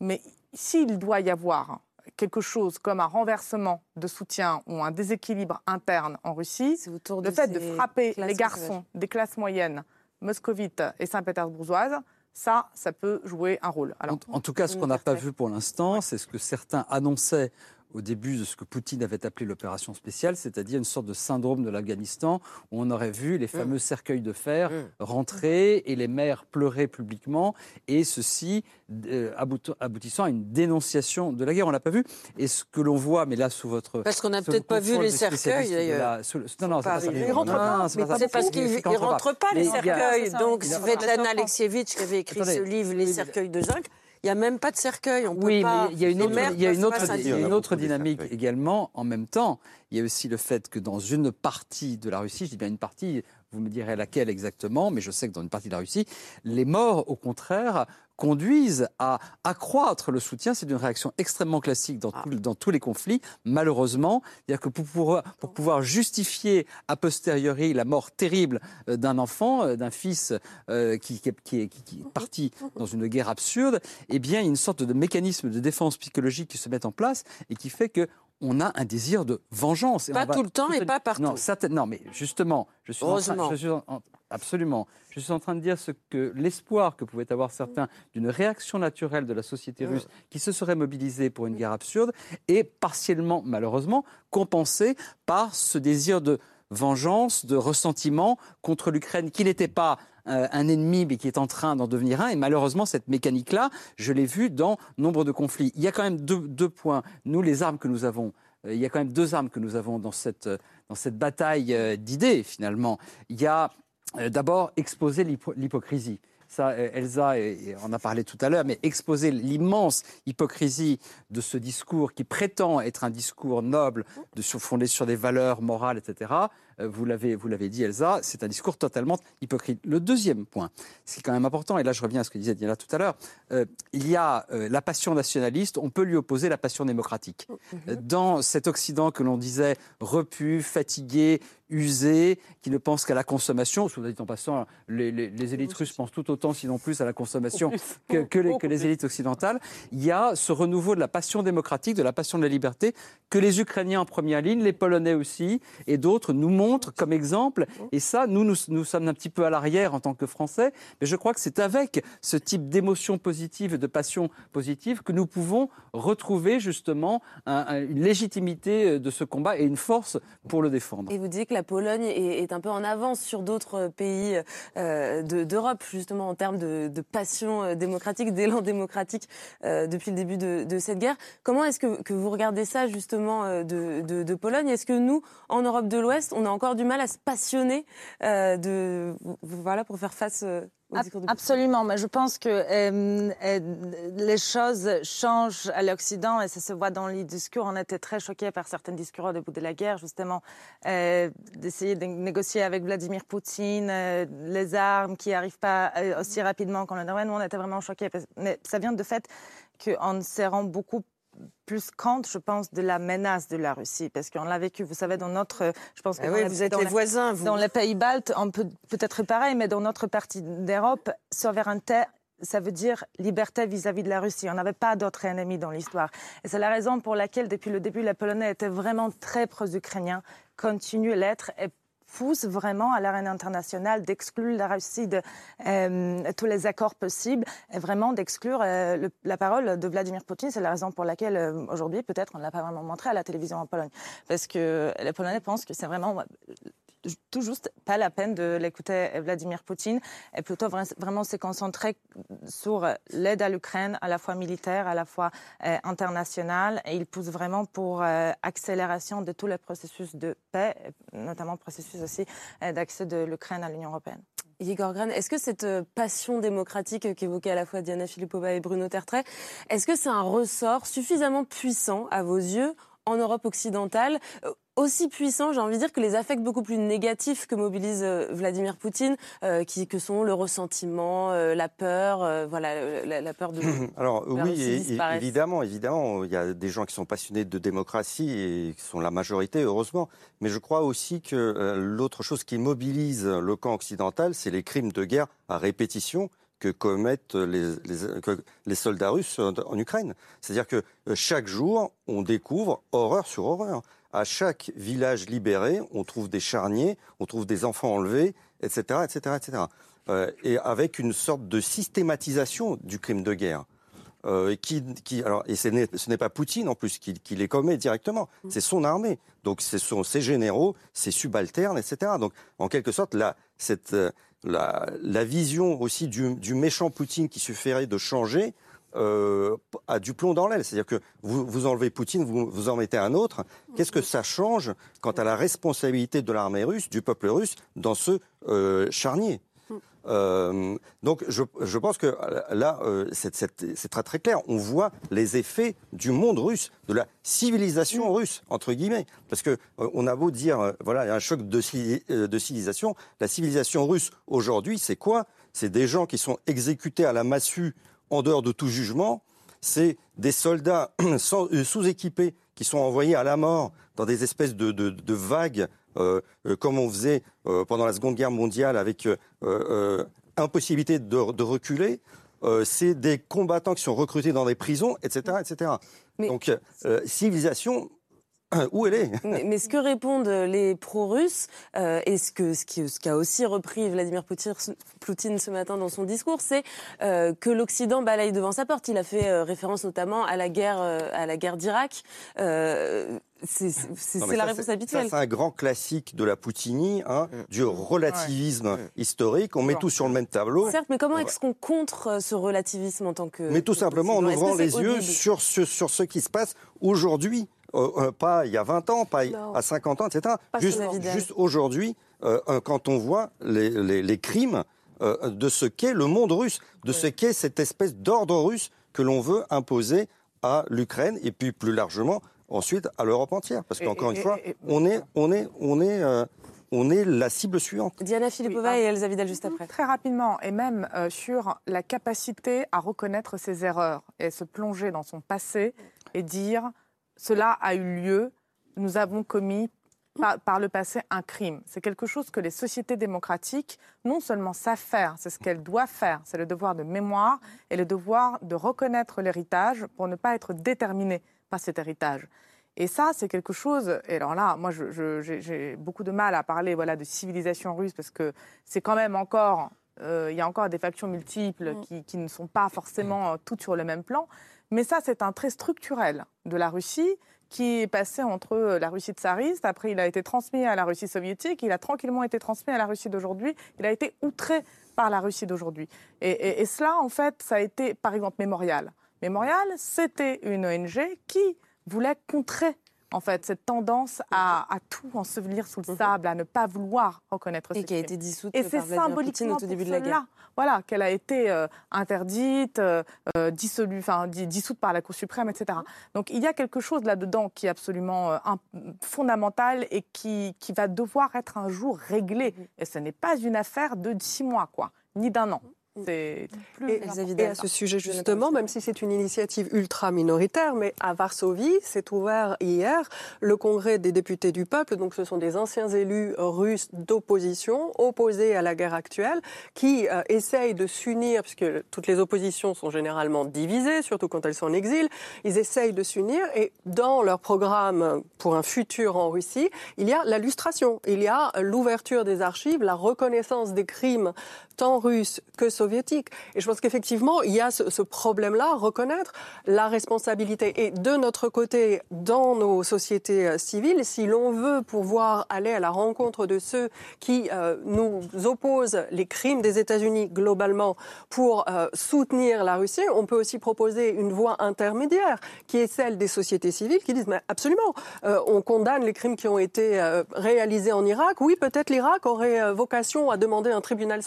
mais s'il doit y avoir quelque chose comme un renversement de soutien ou un déséquilibre interne en Russie, le fait de frapper les garçons des classes moyennes moscovites et saint-pétersbourgeoises, ça, ça peut jouer un rôle. Alors, en, tout cas, ce qu'on n'a pas vu pour l'instant, c'est ce que certains annonçaient au début de ce que Poutine avait appelé l'opération spéciale, c'est-à-dire une sorte de syndrome de l'Afghanistan où on aurait vu les fameux cercueils de fer rentrer et les mères pleurer publiquement, et ceci euh, aboutissant à une dénonciation de la guerre. On l'a pas vu. Et ce que l'on voit, mais là sous votre parce qu'on n'a peut-être pas vu les cercueils d'ailleurs. Non, non, c'est pas ça. Ils rentrent pas. C'est parce qu'ils ne rentrent pas les cercueils. Donc Svetlana Alexievitch qui avait écrit ce livre, Les cercueils de zinc. Il n'y a même pas de cercueil. On oui, peut mais il y a une autre, il y a une autre, il y a une autre dynamique également. En même temps, il y a aussi le fait que dans une partie de la Russie, je dis bien une partie, vous me direz laquelle exactement, mais je sais que dans une partie de la Russie, les morts, au contraire, conduisent à accroître le soutien. C'est une réaction extrêmement classique dans, ah. dans tous les conflits, malheureusement. C'est-à-dire que pour pouvoir, pour pouvoir, justifier a posteriori la mort terrible euh, d'un enfant, euh, d'un fils euh, qui, qui, qui, qui, est parti dans une guerre absurde, eh bien, il y a une sorte de mécanisme de défense psychologique qui se met en place et qui fait que on a un désir de vengeance. pas tout le temps et pas partout. Non, non, mais justement, je suis, en train, je suis absolument. Je suis en train de dire ce que l'espoir que pouvaient avoir certains d'une réaction naturelle de la société russe qui se serait mobilisée pour une guerre absurde est partiellement, malheureusement, compensé par ce désir de vengeance, de ressentiment contre l'Ukraine qui n'était pas euh, un ennemi, mais qui est en train d'en devenir un. Et malheureusement, cette mécanique-là, je l'ai vue dans nombre de conflits. Il y a quand même deux, points. Nous, les armes que nous avons, euh, il y a quand même deux armes que nous avons dans cette, dans cette bataille euh, d'idées, finalement. Il y a d'abord exposer l'hypocrisie ça, Elsa en a parlé tout à l'heure, mais exposer l'immense hypocrisie de ce discours qui prétend être un discours noble, de, fondé sur des valeurs morales, etc., euh, vous l'avez, vous l'avez dit Elsa, c'est un discours totalement hypocrite. Le deuxième point, c'est quand même important, et là je reviens à ce que disait Diana tout à l'heure, euh, il y a euh, la passion nationaliste, on peut lui opposer la passion démocratique. Mhm. Dans cet Occident que l'on disait repu, fatigué, usé, qui ne pense qu'à la consommation, soit dit en passant, les, les, élites russes pensent tout autant, sinon plus, à la consommation (laughs) que, que, les, que les élites occidentales, il y a ce renouveau de la passion démocratique, de la passion de la liberté, que les Ukrainiens en première ligne, les Polonais aussi, et d'autres nous montrent comme exemple. Et ça, nous, nous, sommes un petit peu à l'arrière en tant que Français, mais je crois que c'est avec ce type d'émotion positive et de passion positive que nous pouvons retrouver justement une légitimité euh, de ce combat et une force pour le défendre. Et vous dites que la Pologne est, un peu en avance sur d'autres pays euh, d'Europe, justement en termes de, passion euh, démocratique, d'élan démocratique depuis le début de, cette guerre. Comment est-ce que, vous regardez ça justement de, de Pologne? Est-ce que nous, en Europe de l'Ouest, on a encore du mal à se passionner euh, de, voilà, pour faire face euh, de Absolument, mais je pense que euh, les choses changent à l'Occident et ça se voit dans les discours. On était très choqués par certains discours au début de la guerre, justement, d'essayer de négocier avec Vladimir Poutine les armes qui n'arrivent pas aussi rapidement qu'on le devrait. Nous, on était vraiment choqués. Mais ça vient du fait qu'en serrant beaucoup plus compte, je pense, de la menace de la Russie, parce qu'on l'a vécu. Vous savez, dans notre, je pense que ah vous êtes les voisins, vous. Dans les pays baltes, on peut peut-être pareil, mais dans notre partie d'Europe, souveraineté ça veut dire liberté vis-à-vis de la Russie. On n'avait pas d'autres ennemis dans l'histoire. Et c'est la raison pour laquelle, depuis le début, les Polonais étaient vraiment très pro-ukrainiens, continuent à l'être et pousse vraiment à l'arène internationale d'exclure la Russie de euh, tous les accords possibles et vraiment d'exclure euh, la parole de Vladimir Poutine. C'est la raison pour laquelle euh, aujourd'hui, peut-être, on ne l'a pas vraiment montré à la télévision en Pologne. Parce que les Polonais pensent que c'est vraiment tout juste pas la peine de l'écouter Vladimir Poutine et plutôt vraiment se concentrer sur l'aide à l'Ukraine, à la fois militaire, à la fois euh, internationale. Et il pousse vraiment pour euh, accélération de tous les processus de paix, notamment processus aussi euh, d'accès de l'Ukraine à l'Union européenne. Igor Gran, est-ce que cette passion démocratique qu'évoquait à la fois Diana Filipova et Bruno Tertrais, est-ce que c'est un ressort suffisamment puissant à vos yeux en Europe occidentale aussi puissant, j'ai envie de dire, que les affects beaucoup plus négatifs que mobilise euh, Vladimir Poutine, euh, qui, que sont le ressentiment, euh, la peur, voilà, la, peur de. (clears throat) Alors oui, évidemment, évidemment, il y a des gens qui sont passionnés de démocratie et qui sont la majorité, heureusement. Mais je crois aussi que l'autre chose qui mobilise le camp occidental, c'est les crimes de guerre à répétition que commettent les, les soldats russes en Ukraine. C'est-à-dire que chaque jour, on découvre horreur sur horreur à chaque village libéré, on trouve des charniers, on trouve des enfants enlevés, etc., etc., etc. et avec une sorte de systématisation du crime de guerre. euh, qui, qui, alors, et ce n'est pas Poutine en plus qui, qui les commet directement, mm. c'est son armée. Donc ce sont ses généraux, ses subalternes, etc. Donc en quelque sorte, la, cette, euh, la, la vision aussi du, du, méchant Poutine qui suffirait de changer euh, a du plomb dans l'aile. C'est-à-dire que vous, vous enlevez Poutine, vous, vous en mettez un autre. Qu'est-ce que ça change quant à la responsabilité de l'armée russe, du peuple russe, dans ce euh, charnier? Euh, donc je, je, pense que euh, là, euh, c'est très très clair. On voit les effets du monde russe, de la civilisation russe entre guillemets, parce que euh, on a beau dire, euh, voilà, il y a un choc euh, de civilisation. La civilisation russe aujourd'hui, c'est quoi? C'est des gens qui sont exécutés à la massue en dehors de tout jugement. C'est des soldats (clears throat) sous-équipés qui sont envoyés à la mort dans des espèces de, de, de vagues euh, euh, comme on faisait euh, pendant la Seconde Guerre mondiale avec impossibilité de, de reculer. c'est des combattants qui sont recrutés dans des prisons, etc. etc. Donc, civilisation, (coughs) où elle est. mais, ce que répondent les pro-russes, euh, et ce qu'a ce, ce qu'a aussi repris Vladimir Poutine, ce matin dans son discours, c'est euh, que l'Occident balaye devant sa porte. Il a fait euh, référence notamment à la guerre, euh, à la guerre d'Irak. Euh, c'est la réponse habituelle. C'est un grand classique de la Poutinie, hein, mm. du relativisme historique. On met tout sur le même tableau. Certes, mais comment est-ce qu'on contre ce relativisme en tant que... Mais tout simplement en ouvrant les yeux sur, sur, sur ce qui se passe aujourd'hui. Euh, euh, pas il y a 20 ans, pas à 50 ans, etc. juste, juste aujourd'hui, euh, quand on voit les, les, les crimes de ce qu'est le monde russe, de ce qu'est cette espèce d'ordre russe que l'on veut imposer à l'Ukraine et puis plus largement ensuite à l'Europe entière. Parce qu'encore une fois, on est, on est, on est, on est la cible suivante. Diana Filipova et Elsa Vidal juste après. Très rapidement, et même sur la capacité à reconnaître ses erreurs et se plonger dans son passé et dire cela a eu lieu, nous avons commis par, le passé un crime. C'est quelque chose que les sociétés démocratiques non seulement savent faire, c'est ce qu'elles doivent faire, c'est le devoir de mémoire et le devoir de reconnaître l'héritage pour ne pas être déterminé par cet héritage. Et ça, c'est quelque chose. Et alors là, moi, j'ai beaucoup de mal à parler voilà, de civilisation russe parce que c'est quand même encore. Euh, il y a encore des factions multiples mm. qui, qui, ne sont pas forcément toutes sur le même plan. Mais ça, c'est un trait structurel de la Russie qui est passé entre la Russie tsariste, après il a été transmis à la Russie soviétique, il a tranquillement été transmis à la Russie d'aujourd'hui, il a été outré par la Russie d'aujourd'hui. Et, cela, en fait, ça a été, par exemple, Mémorial. Mémorial, c'était une ONG qui voulait contrer en fait, cette tendance à, tout ensevelir sous le mhm. sable, à ne pas vouloir reconnaître Et qui a été dissoute Et c'est symboliquement au début de la guerre. Voilà, qu'elle a été euh, interdite, euh, euh dissolue, enfin, dissoute par la Cour suprême, etc. Mhm. Donc il y a quelque chose là-dedans qui est absolument euh, fondamental et qui, qui va devoir être un jour réglé. Mhm. Et ce n'est pas une affaire de six mois, quoi, ni d'un an. C'est et, et, à ce sujet justement, même si c'est une initiative ultra minoritaire, mais à Varsovie s'est ouvert hier le congrès des députés du peuple. Donc ce sont des anciens élus russes d'opposition opposés à la guerre actuelle qui euh, essayent de s'unir, puisque toutes les oppositions sont généralement divisées, surtout quand elles sont en exil. Ils essayent de s'unir et dans leur programme pour un futur en Russie, il y a la lustration, il y a l'ouverture des archives, la reconnaissance des crimes tant russes que soviétiques. Et je pense qu'effectivement, il y a ce, problème-là, reconnaître la responsabilité. Et de notre côté, dans nos sociétés euh, civiles, si l'on veut pouvoir aller à la rencontre de ceux qui euh, nous opposent les crimes des États-Unis globalement pour euh, soutenir la Russie, on peut aussi proposer une voie intermédiaire qui est celle des sociétés civiles qui disent mais absolument, on condamne les crimes qui ont été réalisés en Irak. Oui, peut-être l'Irak aurait vocation à demander un tribunal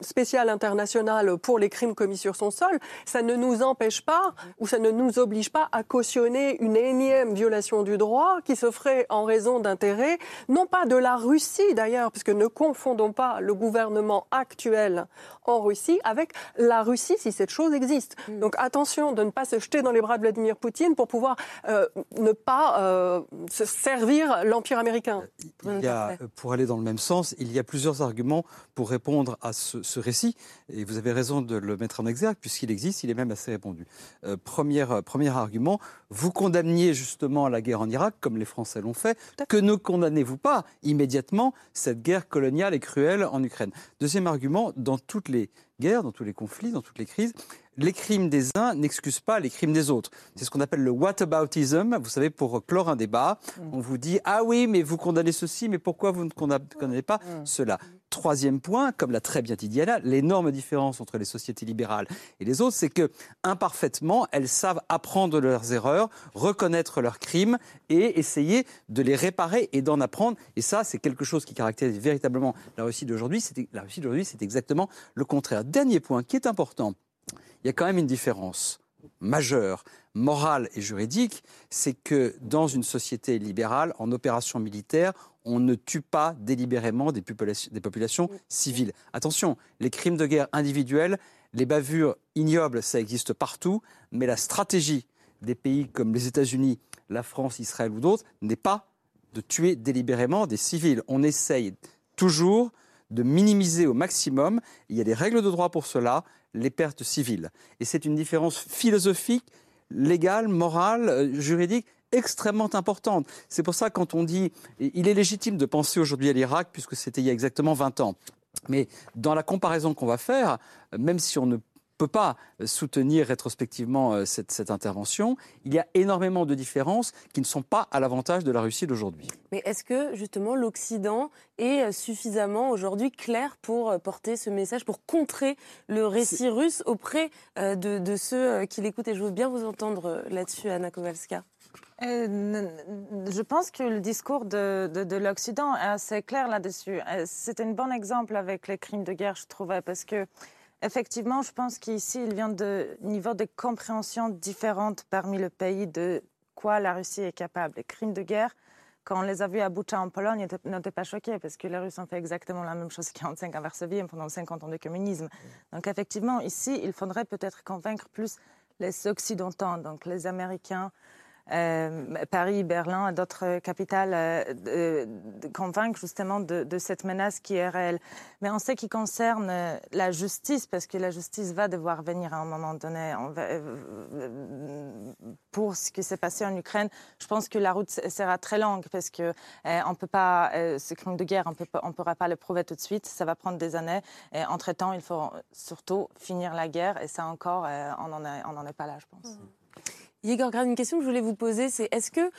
spécial international pour les crimes commis sur son sol, ça ne nous empêche pas ou ça ne nous oblige pas à cautionner une énième violation du droit qui se ferait en raison d'intérêts, non pas de la Russie d'ailleurs, puisque ne confondons pas le gouvernement actuel en Russie avec la Russie si cette chose existe. Mm. Donc attention de ne pas se jeter dans les bras de Vladimir Poutine pour pouvoir euh, ne pas euh, se servir l'Empire américain. Il y a, pour aller dans le même sens, il y a plusieurs arguments pour répondre à ce, ce, récit, et vous avez raison de le mettre en exergue, puisqu'il existe, il est même assez répandu. Euh, premier, euh, premier argument, vous condamniez justement la guerre en Irak, comme les Français l'ont fait, que ne condamnez-vous pas immédiatement cette guerre coloniale et cruelle en Ukraine? Deuxième argument, dans toutes les guerres, dans tous les conflits, dans toutes les crises, les crimes des uns n'excusent pas les crimes des autres. C'est ce qu'on appelle le whataboutism. Vous savez, pour clore un débat, mm. on vous dit Ah oui, mais vous condamnez ceci, mais pourquoi vous ne condamnez pas mm. cela? Troisième point, comme l'a très bien dit Diana, l'énorme différence entre les sociétés libérales et les autres, c'est que imparfaitement, elles savent apprendre leurs erreurs, reconnaître leurs crimes et essayer de les réparer et d'en apprendre. Et ça, c'est quelque chose qui caractérise véritablement la Russie d'aujourd'hui. La Russie d'aujourd'hui, c'est exactement le contraire. Dernier point qui est important il y a quand même une différence majeure, morale et juridique, c'est que dans une société libérale, en opération militaire, on ne tue pas délibérément des populations, civiles. Attention, les crimes de guerre individuels, les bavures ignobles, ça existe partout, mais la stratégie des pays comme les États-Unis, la France, Israël ou d'autres n'est pas de tuer délibérément des civils. On essaye toujours de minimiser au maximum. Il y a des règles de droit pour cela les pertes civiles. Et c'est une différence philosophique, légale, morale, euh, juridique extrêmement importante. C'est pour ça quand on dit il est légitime de penser aujourd'hui à l'Irak puisque c'était il y a exactement 20 ans. Mais dans la comparaison qu'on va faire, même si on ne peut pas soutenir rétrospectivement euh, cette, intervention. Il y a énormément de différences qui ne sont pas à l'avantage de la Russie d'aujourd'hui. Mais est-ce que justement l'Occident est euh, suffisamment aujourd'hui clair pour euh, porter ce message, pour contrer le récit russe auprès de, ceux qui l'écoutent? Et je veux bien vous entendre là-dessus, Anna Kowalska. je pense que le discours de, de l'Occident est assez clair là-dessus. C'est un bon exemple avec les crimes de guerre, je trouvais, parce que Effectivement, je pense qu'ici, il vient de niveaux de compréhension différentes parmi le pays de quoi la Russie est capable. Les crimes de guerre, quand on les a vus à Boucha en Pologne, n'était pas choqués parce que les Russes ont fait exactement la même chose 45 à Varsovie pendant 50 ans de communisme. Donc effectivement, ici, il faudrait peut-être convaincre plus les Occidentaux, donc les Américains, Paris, Berlin, d'autres capitales, euh, convaincre justement de, cette menace qui est réelle. Mais en ce qui concerne euh, la justice, parce que la justice va devoir venir à un moment donné pour ce qui s'est passé en Ukraine, je pense que la route sera très longue parce que on peut pas, ce crime de guerre, on ne pourra pas le prouver tout de suite. Ça va prendre des années. Et entre-temps, il faut surtout finir la guerre. Et ça encore, on n'en est, est pas là, je pense. Mmh. Igor une question que je voulais vous poser, c'est est-ce que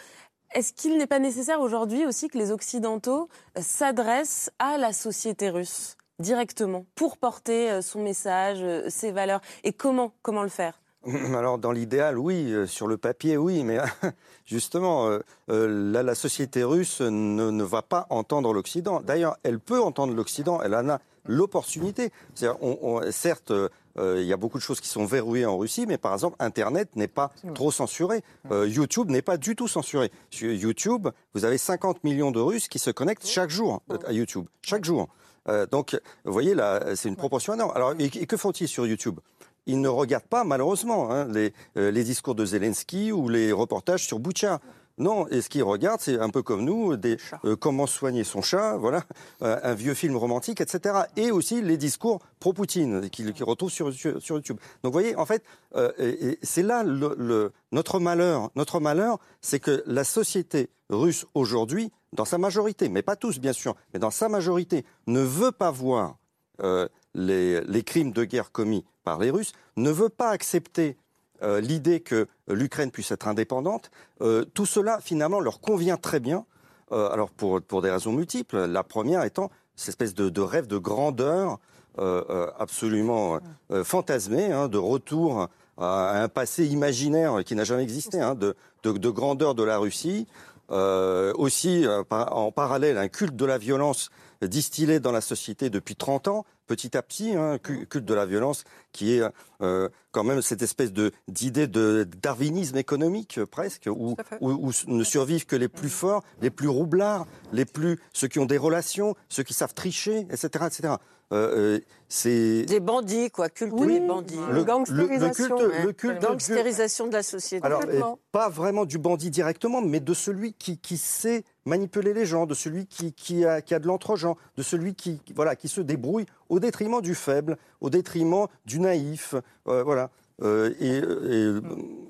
est-ce qu'il n'est pas nécessaire aujourd'hui aussi que les Occidentaux euh, s'adressent à la société russe directement pour porter euh, son message, euh, ses valeurs? Et comment Comment le faire? (laughs) Alors dans l'idéal, oui, sur le papier, oui, mais (laughs) justement, la, société russe ne, ne va pas entendre l'Occident. D'ailleurs, elle peut entendre l'Occident, elle en a l'opportunité. certes, euh, il y a beaucoup de choses qui sont verrouillées en Russie, mais par exemple, Internet n'est pas trop censuré. Euh, YouTube n'est pas du tout censuré. Sur YouTube, vous avez 50 millions de Russes qui se connectent chaque jour à YouTube. Chaque jour. Euh, donc, vous voyez, là, c'est une proportion énorme. Alors, et, que font-ils sur YouTube? Ils ne regardent pas, malheureusement, hein, les, les, discours de Zelensky ou les reportages sur Boucha. Non, et ce qu'il regarde, c'est un peu comme nous, des, euh, comment soigner son chat, voilà, euh, un vieux film romantique, etc. Et aussi les discours pro-Poutine qu'il retrouve sur, sur, YouTube. Donc vous voyez, en fait, euh, c'est là le, notre malheur. Notre malheur, c'est que la société russe aujourd'hui, dans sa majorité, mais pas tous bien sûr, mais dans sa majorité, ne veut pas voir les, les crimes de guerre commis par les Russes, ne veut pas accepter euh, l'idée que l'Ukraine puisse être indépendante, euh, tout cela finalement leur convient très bien. Euh, alors pour, des raisons multiples. La première étant cette espèce de, rêve de grandeur absolument fantasmé, hein, de retour à un passé imaginaire qui n'a jamais existé, hein, de, grandeur de la Russie. Aussi, en parallèle, un culte de la violence distillé dans la société depuis 30 ans, petit à petit, un hein, culte de la violence qui est euh, quand même cette espèce de d'idée de darwinisme économique presque, où, où, ne survivent que les plus forts, les plus roublards, les plus ceux qui ont des relations, ceux qui savent tricher, etc., etc. Euh, euh, c'est des bandits, quoi, culte des bandits. Le, culte, de la société. Alors, pas vraiment du bandit directement, mais de celui qui, qui sait manipuler les gens, de celui qui, qui a, qui a de l'entre-gens, de celui qui, voilà, qui se débrouille au détriment du faible, au détriment du naïf. Euh, voilà. Et,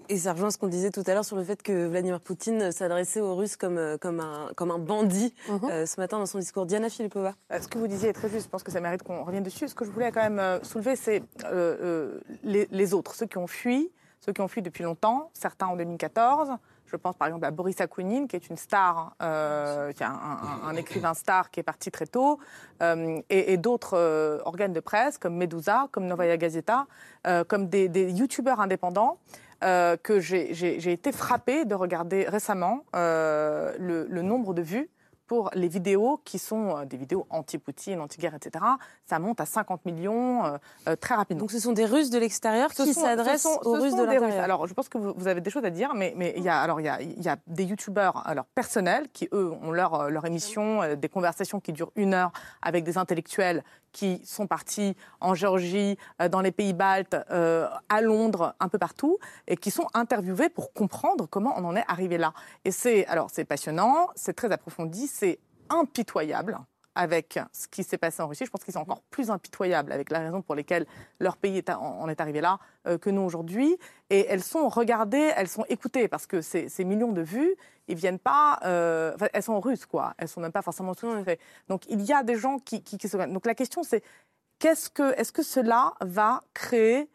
Et ça rejoint ce qu'on disait tout à l'heure sur le fait que Vladimir Poutine s'adressait aux Russes comme, euh, comme, un, comme un bandit mhm. euh, ce matin dans son discours. Diana Filipova. Ce que vous disiez est très juste, je pense que ça mérite qu'on revienne dessus. Ce que je voulais quand même soulever, c'est les, les, autres, ceux qui ont fui, ceux qui ont fui depuis longtemps, certains en 2014, je pense par exemple à Boris Akounine, qui est une star, euh, un, écrivain star qui est parti très tôt, euh, et, d'autres euh, organes de presse comme Medusa, comme Novaya Gazeta, comme des, des youtubeurs indépendants. que j'ai été frappée de regarder récemment le, nombre de vues pour les vidéos qui sont euh, des vidéos anti-Poutine, anti-guerre, etc. Ça monte à 50 millions euh, euh, très rapidement. Donc ce sont des Russes de l'extérieur qui s'adressent aux Russes de l'intérieur. Alors je pense que vous, avez des choses à dire, mais, mais il, y a, alors, il, y a, il y a des youtubeurs alors, personnels qui, eux, ont leur, leur émission, des conversations qui durent une heure avec des intellectuels qui sont partis en Géorgie, dans les pays baltes, à Londres, un peu partout, et qui sont interviewés pour comprendre comment on en est arrivé là. Et c'est alors c'est passionnant, c'est très approfondi, c'est impitoyable avec ce qui s'est passé en Russie. Je pense qu'ils sont encore plus impitoyables avec la raison pour laquelle leur pays en est arrivé là euh, que nous aujourd'hui. Et elles sont regardées, elles sont écoutées parce que ces, millions de vues, ils viennent pas. Euh, elles sont russes, quoi. Elles sont même pas forcément sous Donc il y a des gens qui, qui, se. Donc la question c'est qu'est-ce que, est-ce que cela va créer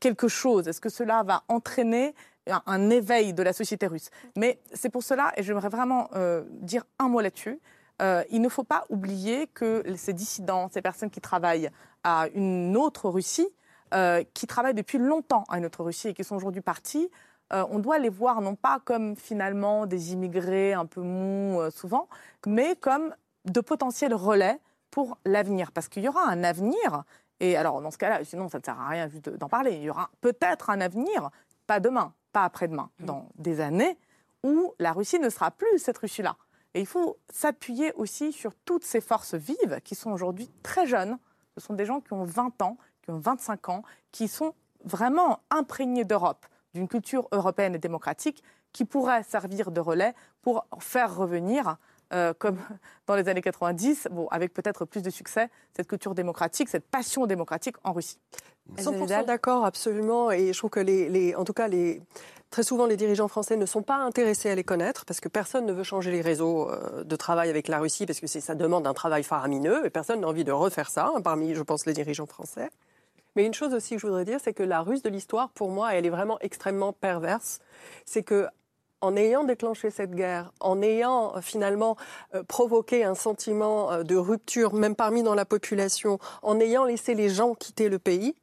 quelque chose? Est-ce que cela va entraîner un, éveil de la société russe? Mais c'est pour cela, et j'aimerais vraiment euh, dire un mot là-dessus, euh, il ne faut pas oublier que ces dissidents, ces personnes qui travaillent à une autre Russie, euh, qui travaillent depuis longtemps à une autre Russie et qui sont aujourd'hui partis, on doit les voir non pas comme finalement des immigrés un peu mous souvent, mais comme de potentiels relais pour l'avenir. Parce qu'il y aura un avenir, et alors dans ce cas-là, sinon ça ne sert à rien d'en parler, il y aura peut-être un avenir, pas demain, pas après-demain, mm. dans des années où la Russie ne sera plus cette Russie-là. Et il faut s'appuyer aussi sur toutes ces forces vives qui sont aujourd'hui très jeunes. Ce sont des gens qui ont 20 ans, qui ont 25 ans, qui sont vraiment imprégnés d'Europe, d'une culture européenne et démocratique, qui pourraient servir de relais pour faire revenir euh, comme (laughs) dans les années 90, bon, avec peut-être plus de succès, cette culture démocratique, cette passion démocratique en Russie. 100% d'accord, absolument. Et je trouve que, les, en tout cas, les, très souvent, les dirigeants français ne sont pas intéressés à les connaître parce que personne ne veut changer les réseaux euh, de travail avec la Russie parce que ça demande un travail faramineux et personne n'a envie de refaire ça, hein, parmi, je pense, les dirigeants français. Mais une chose aussi que je voudrais dire, c'est que la Russe de l'histoire, pour moi, elle est vraiment extrêmement perverse. C'est que en ayant déclenché cette guerre, en ayant euh, finalement euh, provoqué un sentiment de rupture, même parmi dans la population, en ayant laissé les gens quitter le pays,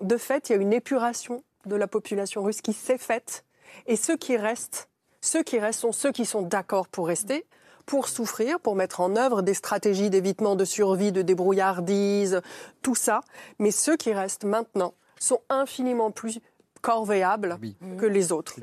de fait, il y a une épuration de la population russe qui s'est faite. Et ceux qui restent, ceux qui restent sont ceux qui sont d'accord pour rester, pour souffrir, pour mettre en œuvre des stratégies d'évitement de survie, de débrouillardise, tout ça. Mais ceux qui restent maintenant sont infiniment plus corvéable que les autres.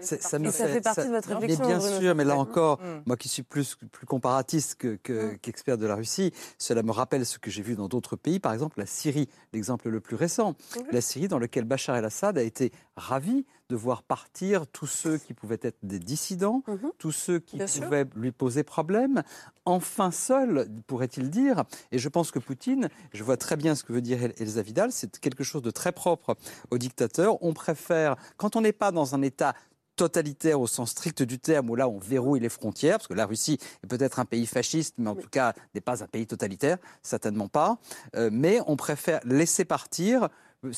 ça, me fait, partie de votre réflexion. bien sûr, mais là encore, mm. moi qui suis plus, plus comparatiste mm. qu'expert de la Russie, cela me rappelle ce que j'ai vu dans d'autres pays, par exemple la Syrie, l'exemple le plus récent. La Syrie dans lequel Bachar el-Assad a été ravi de voir partir tous ceux qui pouvaient être des dissidents, mhm. tous ceux qui pouvaient lui poser problème, enfin seul, pourrait-il dire. Et je pense que Poutine, je vois très bien ce que veut dire Elsa Vidal, c'est quelque chose de très propre au dictateur. On préfère, quand on n'est pas dans un État totalitaire au sens strict du terme, où là on verrouille les frontières, parce que la Russie est peut-être un pays fasciste, mais en tout cas n'est pas un pays totalitaire, certainement pas. Euh, mais on préfère laisser partir,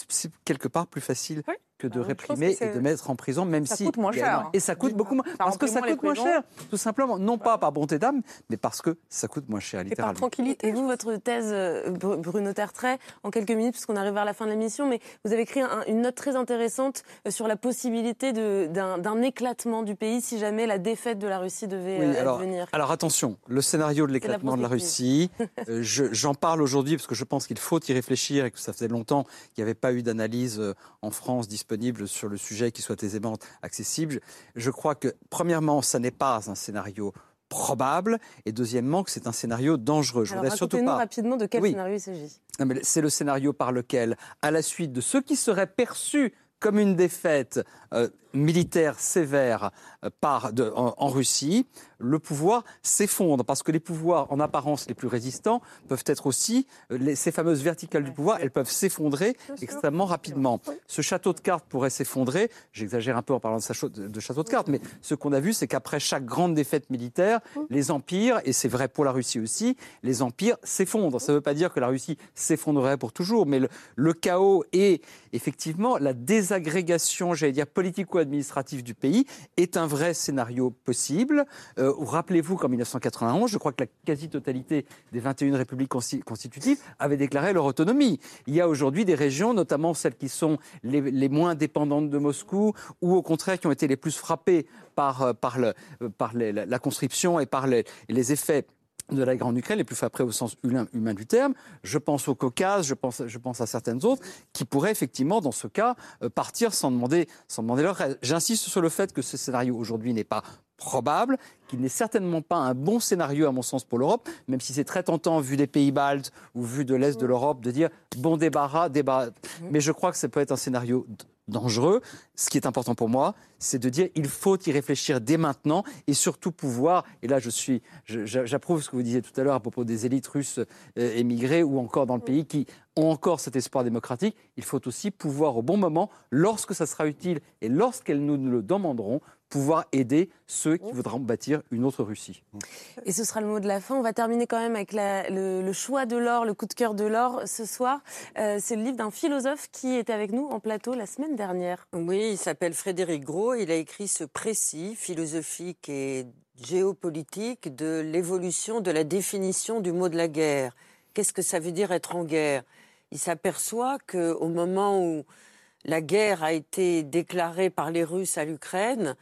c'est quelque part plus facile que de réprimer et de mettre en prison, même ça si. Ça coûte moins cher. Et ça coûte beaucoup moins. Parce que ça coûte moins cher, tout simplement. Non pas par bonté d'âme, mais parce que ça coûte moins cher, littéralement. Et par tranquillité. Et vous, votre thèse, euh, Bruno Tertrais, en quelques minutes, puisqu'on arrive vers la fin de l'émission, mais vous avez écrit une note très intéressante euh, sur la possibilité d'un éclatement du pays si jamais la défaite de la Russie devait oui, euh, alors, venir. Alors attention, le scénario de l'éclatement de la Russie, (laughs) j'en parle aujourd'hui parce que je pense qu'il faut y réfléchir et que ça faisait longtemps qu'il n'y avait pas eu d'analyse en France disponible sur le sujet qui soit aisément accessible. Je crois que, premièrement, ça n'est pas un scénario probable et deuxièmement que c'est un scénario dangereux. Je voudrais surtout pas rapidement de quel scénario il s'agit. C'est le scénario par lequel, à la suite de ce qui serait perçu comme une défaite, euh, militaire sévère euh, de, en, Russie, le pouvoir s'effondre parce que les pouvoirs en apparence les plus résistants peuvent être aussi euh, ces fameuses verticales du pouvoir, elles peuvent s'effondrer extrêmement rapidement. Ce château de cartes pourrait s'effondrer. J'exagère un peu en parlant de, de château de cartes, mais ce qu'on a vu, c'est qu'après chaque grande défaite militaire, les empires, et c'est vrai pour la Russie aussi, les empires s'effondrent. Ça ne veut pas dire que la Russie s'effondrerait pour toujours, mais le, le chaos et effectivement la désagrégation, j'allais dire politico-administrative du pays, est un vrai scénario possible. Euh, rappelez-vous qu'en 1991, je crois que la quasi-totalité des 21 républiques constitutives avaient déclaré leur autonomie. Il y a aujourd'hui des régions, notamment celles qui sont les, moins dépendantes de Moscou, ou au contraire qui ont été les plus frappées par, euh, euh, la conscription et par les effets de la grande Ukraine, les plus frappés au sens humain, du terme. Je pense au Caucase, je pense, à certaines autres qui pourraient effectivement, dans ce cas, euh, partir sans demander, sans demander leur aide. J'insiste sur le fait que ce scénario aujourd'hui n'est pas probable, qu'il n'est certainement pas un bon scénario à mon sens pour l'Europe, même si c'est très tentant vu des pays baltes ou vu de l'Est de l'Europe de dire bon débarras, débarras. Mais je crois que ça peut être un scénario dangereux. Ce qui est important pour moi, c'est de dire il faut y réfléchir dès maintenant et surtout pouvoir. Et là, je suis, j'approuve ce que vous disiez tout à l'heure à propos des élites russes euh, émigrées ou encore dans le pays qui ont encore cet espoir démocratique. Il faut aussi pouvoir au bon moment, lorsque ça sera utile et lorsqu'elles nous le demanderont, pouvoir aider ceux qui voudront bâtir une autre Russie. Et ce sera le mot de la fin. On va terminer quand même avec le, choix de l'or, le coup de cœur de l'or ce soir. Euh, c'est le livre d'un philosophe qui était avec nous en plateau la semaine dernière. Oui, il s'appelle Frédéric Gros. Il a écrit ce précis philosophique et géopolitique de l'évolution de la définition du mot de la guerre. Qu'est-ce que ça veut dire être en guerre? Il s'aperçoit qu'au moment où la guerre a été déclarée par les Russes à l'Ukraine,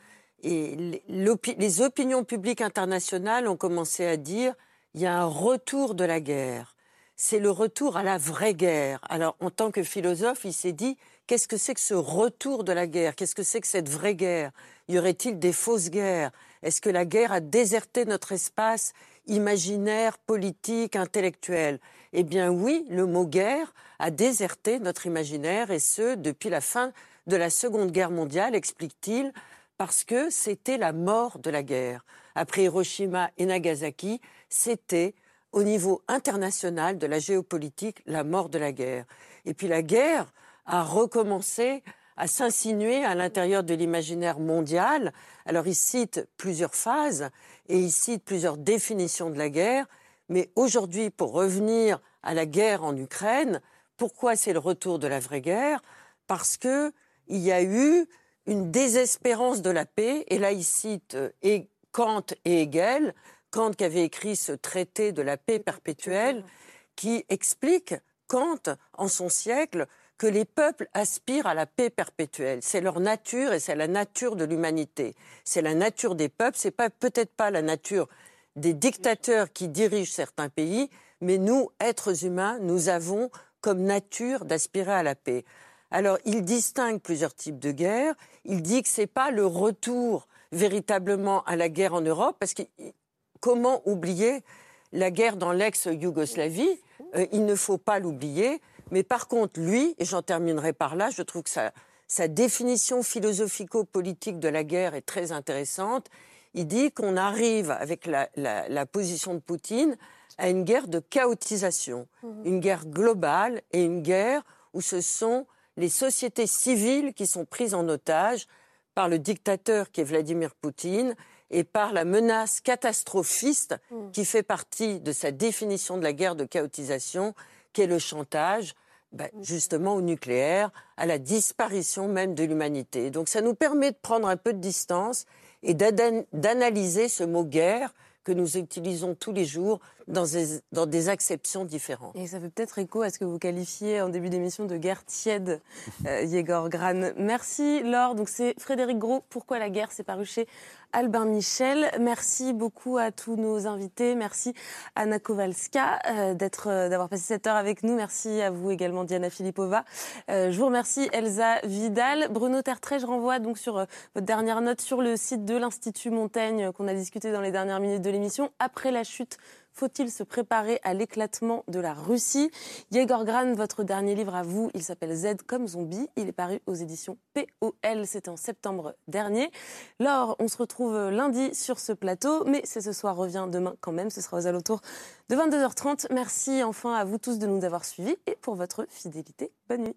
et les opinions publiques internationales ont commencé à dire il y a un retour de la guerre. C'est le retour à la vraie guerre. Alors, en tant que philosophe, il s'est dit qu'est-ce que c'est que ce retour de la guerre? Qu'est-ce que c'est que cette vraie guerre? Y aurait-il des fausses guerres? Est-ce que la guerre a déserté notre espace imaginaire, politique, intellectuel? Eh bien oui, le mot guerre a déserté notre imaginaire et ce, depuis la fin de la Seconde Guerre mondiale, explique-t-il, parce que c'était la mort de la guerre. Après Hiroshima et Nagasaki, c'était au niveau international de la géopolitique la mort de la guerre. Et puis la guerre a recommencé à s'insinuer à l'intérieur de l'imaginaire mondial. Alors il cite plusieurs phases et il cite plusieurs définitions de la guerre. Mais aujourd'hui, pour revenir à la guerre en Ukraine, pourquoi c'est le retour de la vraie guerre? Parce qu'il y a eu une désespérance de la paix. Et là, il cite Kant et Hegel, Kant qui avait écrit ce traité de la paix perpétuelle, qui explique, Kant, en son siècle, que les peuples aspirent à la paix perpétuelle. C'est leur nature et c'est la nature de l'humanité. C'est la nature des peuples, c'est pas, peut-être pas la nature des dictateurs qui dirigent certains pays, mais nous, êtres humains, nous avons comme nature d'aspirer à la paix. Alors, il distingue plusieurs types de guerres. Il dit que ce n'est pas le retour véritablement à la guerre en Europe, parce que comment oublier la guerre dans l'ex-Yougoslavie? Euh, Il ne faut pas l'oublier. Mais par contre, lui, et j'en terminerai par là, je trouve que sa, définition philosophico-politique de la guerre est très intéressante. Il dit qu'on arrive, avec la, la, position de Poutine, à une guerre de chaotisation, mmh. une guerre globale et une guerre où ce sont les sociétés civiles qui sont prises en otage par le dictateur qui est Vladimir Poutine et par la menace catastrophiste hmm. qui fait partie de sa définition de la guerre de chaotisation, qui est le chantage, bah, hmm. justement au nucléaire, à la disparition même de l'humanité. Donc ça nous permet de prendre un peu de distance et d'analyser ce mot guerre que nous utilisons tous les jours dans des, dans des acceptions différentes. Et ça fait peut-être écho à ce que vous qualifiez en début d'émission de guerre tiède, (laughs) euh, Yegor Gran. Merci Laure. Donc c'est Frédéric Gros, Pourquoi la guerre C'est paru chez Albin Michel. Merci beaucoup à tous nos invités. Merci Anna Kowalska euh, d'être, euh, d'avoir passé cette heure avec nous. Merci à vous également Diana Filipova. Je vous remercie Elsa Vidal. Bruno Tertrais, je renvoie donc sur votre dernière note sur le site de l'Institut Montaigne qu'on a discuté dans les dernières minutes de l'émission. Après la chute Faut-il se préparer à l'éclatement de la Russie? Yegor Gran, votre dernier livre à vous, il s'appelle Z comme zombie. Il est paru aux éditions POL. C'était en septembre dernier. Laure, on se retrouve lundi sur ce plateau, mais c'est ce soir revient demain quand même. Ce sera aux alentours de 22h30. Merci enfin à vous tous de nous avoir suivis et pour votre fidélité. Bonne nuit.